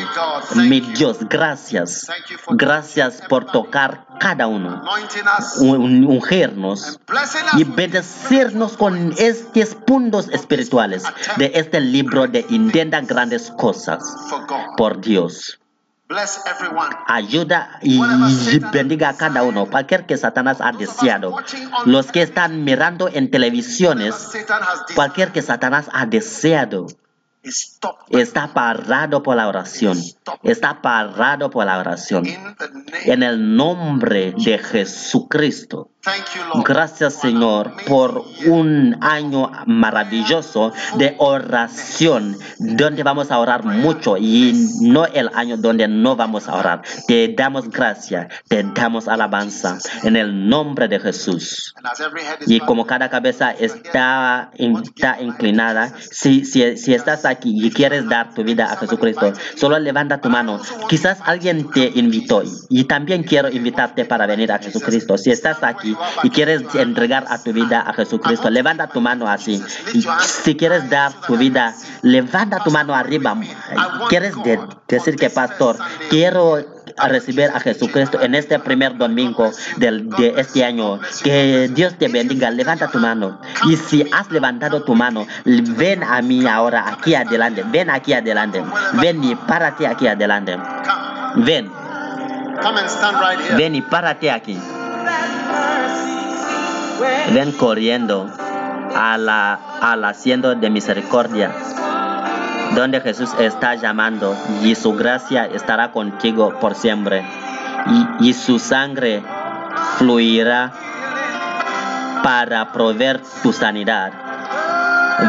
Mi. Dios, gracias. Gracias por tocar cada uno. Ungirnos y bendecirnos con estos puntos espirituales de este libro de Intenda Grandes Cosas por Dios. Ayuda y bendiga a cada uno, cualquier que Satanás ha deseado. Los que están mirando en televisiones, cualquier que Satanás ha deseado, está parado por la oración. Está parado por la oración. En el nombre de Jesucristo. Thank you, Lord. Gracias Señor por un año maravilloso de oración donde vamos a orar mucho y no el año donde no vamos a orar. Te damos gracias, te damos alabanza en el nombre de Jesús. Y como cada cabeza está, está inclinada, si, si, si estás aquí y quieres dar tu vida a Jesucristo, solo levanta tu mano. Quizás alguien te invitó y también quiero invitarte para venir a Jesucristo. Si estás aquí y quieres entregar a tu vida a Jesucristo, levanta tu mano así. Y si quieres dar tu vida, levanta tu mano arriba. ¿Quieres de- decir que, pastor, quiero a recibir a Jesucristo en este primer domingo del, de este año. Que Dios te bendiga. Levanta tu mano. Y si has levantado tu mano, ven a mí ahora aquí adelante. Ven aquí adelante. Ven y párate aquí adelante. Ven, ven y párate aquí. Ven corriendo a la, haciendo de misericordia donde Jesús está llamando y su gracia estará contigo por siempre y, y su sangre fluirá para proveer tu sanidad.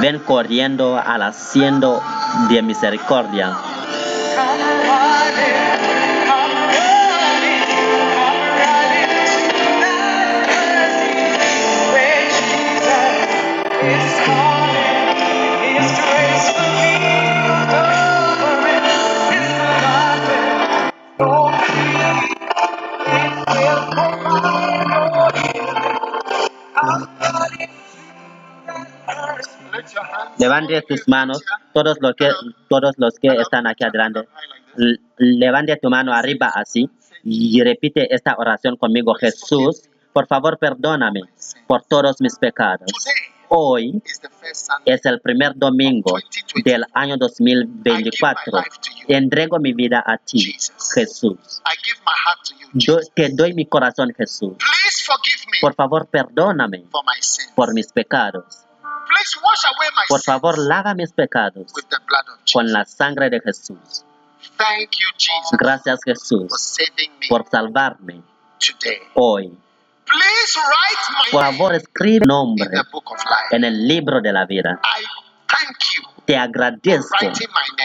Ven corriendo al haciendo de misericordia Levante tus manos, todos los que, todos los que están aquí adelante. Levante tu mano arriba así y repite esta oración conmigo. Jesús, por favor, perdóname por todos mis pecados. Hoy es el primer domingo del año 2024. Entrego mi vida a ti, Jesús. I give my heart to you. Yo te doy mi corazón, Jesús. Please forgive me Por favor, perdóname por mis pecados. Por favor, lava mis pecados con la sangre de Jesús. Gracias, Jesús, por salvarme hoy. Please write Por my favor, name escribe in nombre the book of life. en el libro de la vida. I thank you Te agradezco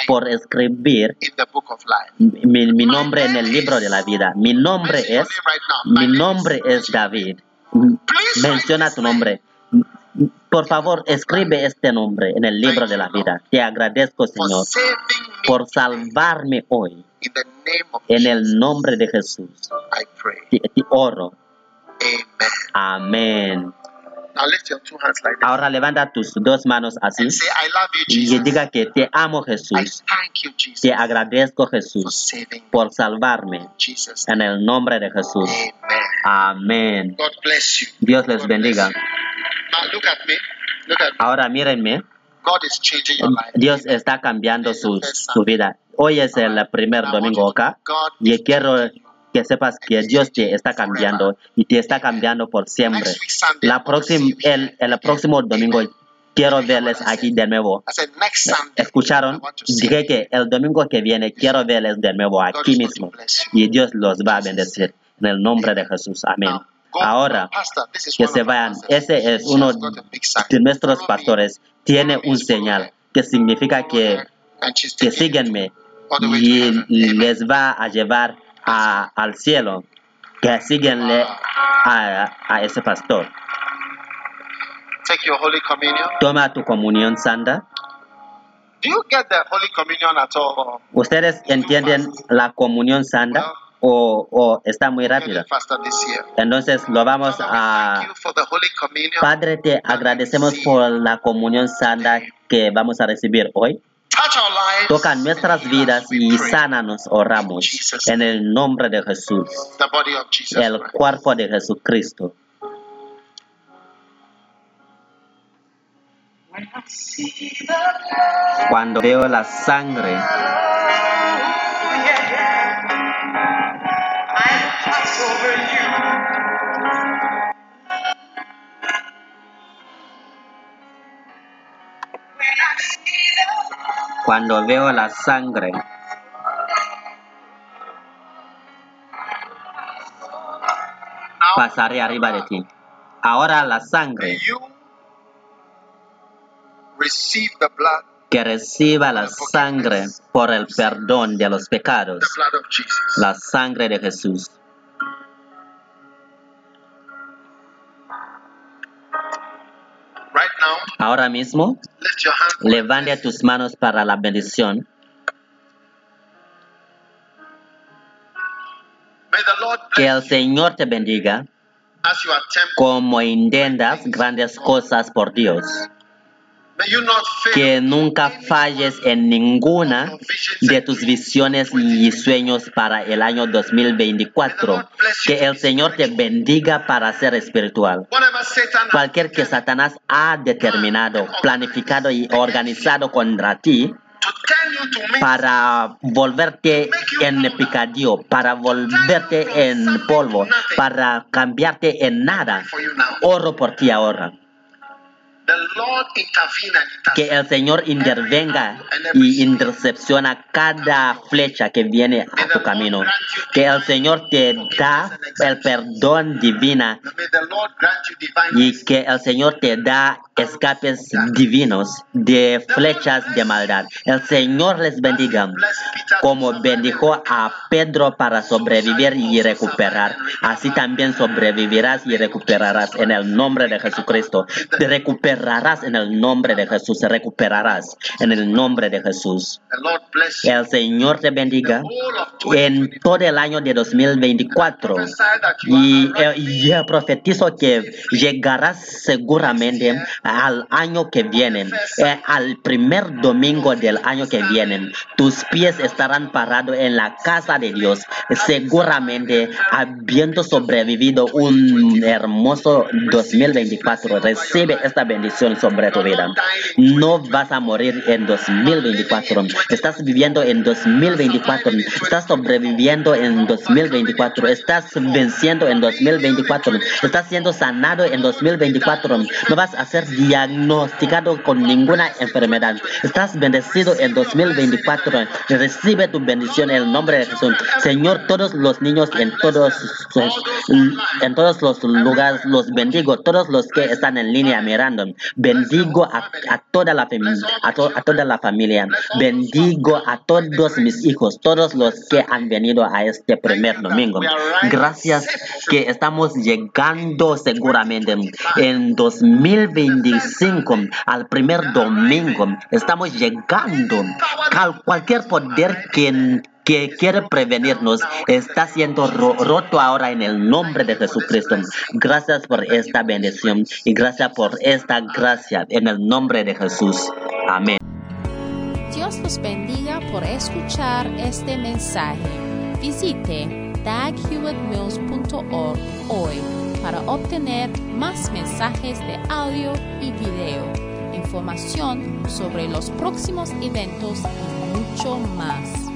por escribir in the book of life. mi, mi nombre en el libro de la vida. Mi nombre es, right mi nombre es David. Please Menciona tu nombre. Por favor, escribe este nombre en el libro de la vida. Te agradezco, Señor, por salvarme hoy. En el nombre de Jesús. Te, te oro. Amen. Amén. Now lift your two hands like this Ahora levanta tus dos manos así and say, I love you, y Jesus. diga que te amo, I Jesús. thank you, Jesus, Te agradezco, Jesús, por salvarme. Jesus. En el nombre de Jesús. Amen. Amén. God bless you. Dios les bendiga. bless you. Now look at me. Look at me. Ahora mírenme. God is changing your life. Dios está cambiando su, su vida. Hoy es el primer domingo acá y quiero. Que sepas que Dios te está cambiando y te está cambiando por siempre. La próxima, el, el próximo domingo quiero verles aquí de nuevo. Escucharon, dije que el domingo que viene quiero verles de nuevo aquí mismo y Dios los va a bendecir en el nombre de Jesús. Amén. Ahora que se vayan, ese es uno de nuestros pastores. Tiene un señal que significa que, que síguenme y les va a llevar a- al cielo. Que síguenle a, a ese pastor. Take your Holy Communion. Toma tu comunión santa. Do you get the Holy Communion at all? ¿Ustedes entienden la comunión santa o, o está muy rápida? Entonces lo vamos a... Padre, te agradecemos por la comunión santa que vamos a recibir hoy. Toca nuestras vidas y sánanos, oramos. En el nombre de Jesús, The body of Jesus el cuerpo de Jesucristo. When I see the blood, Cuando veo la sangre, cuando veo la sangre, pasaré arriba de ti. Ahora la sangre, que reciba la sangre por el perdón de los pecados, la sangre de Jesús. Ahora mismo, levante tus manos para la bendición. Que el Señor te bendiga como intentas grandes cosas por Dios. Que nunca falles en ninguna de tus visiones y sueños para el año 2024. Que el Señor te bendiga para ser espiritual. Cualquier que Satanás ha determinado, planificado y organizado contra ti para volverte en picadillo, para volverte en polvo, para cambiarte en nada. Oro por ti ahora. The Lord intervene and Que el Señor intervenga y intercepciona cada flecha que viene a tu camino. Que el Señor te da el perdón divina May the Lord grant you divine y que el Señor te da escapes divinos de flechas de maldad. El Señor les bendiga como bendijo a Pedro para sobrevivir y recuperar. Así también sobrevivirás y recuperarás en el nombre de Jesucristo. Te recuperarás en el nombre de Jesús. Recuperarás en el nombre de Jesús. El Señor te bendiga en todo el año de 2024. Y, y profetizo que llegarás seguramente al año que viene, eh, al primer domingo del año que viene. Tus pies estarán parados en la casa de Dios, seguramente habiendo sobrevivido un hermoso 2024. Recibe esta bendición sobre tu vida. No vas a morir en 2024. Estás viviendo en 2024. Estás sobreviviendo en 2024. Estás venciendo en 2024. Estás siendo sanado en 2024. No vas a ser diagnosticado con ninguna enfermedad. Estás bendecido en 2024. Recibe tu bendición en el nombre de Jesús. Señor, todos los niños en todos, en todos los lugares los bendigo. Todos los que están en línea mirando. Bendigo a, toda la familia. Bendigo a todos mis hijos, todos los que han venido a este primer domingo. Gracias que estamos llegando seguramente en 2025 al primer domingo. Estamos llegando. Cualquier poder que que quiere prevenirnos está siendo roto ahora en el nombre de Jesucristo. Gracias por esta bendición y gracias por esta gracia en el nombre de Jesús. Amén. Dios los bendiga por escuchar este mensaje. Visite daghewittmills.org hoy para obtener más mensajes de audio y video, información sobre los próximos eventos y mucho más.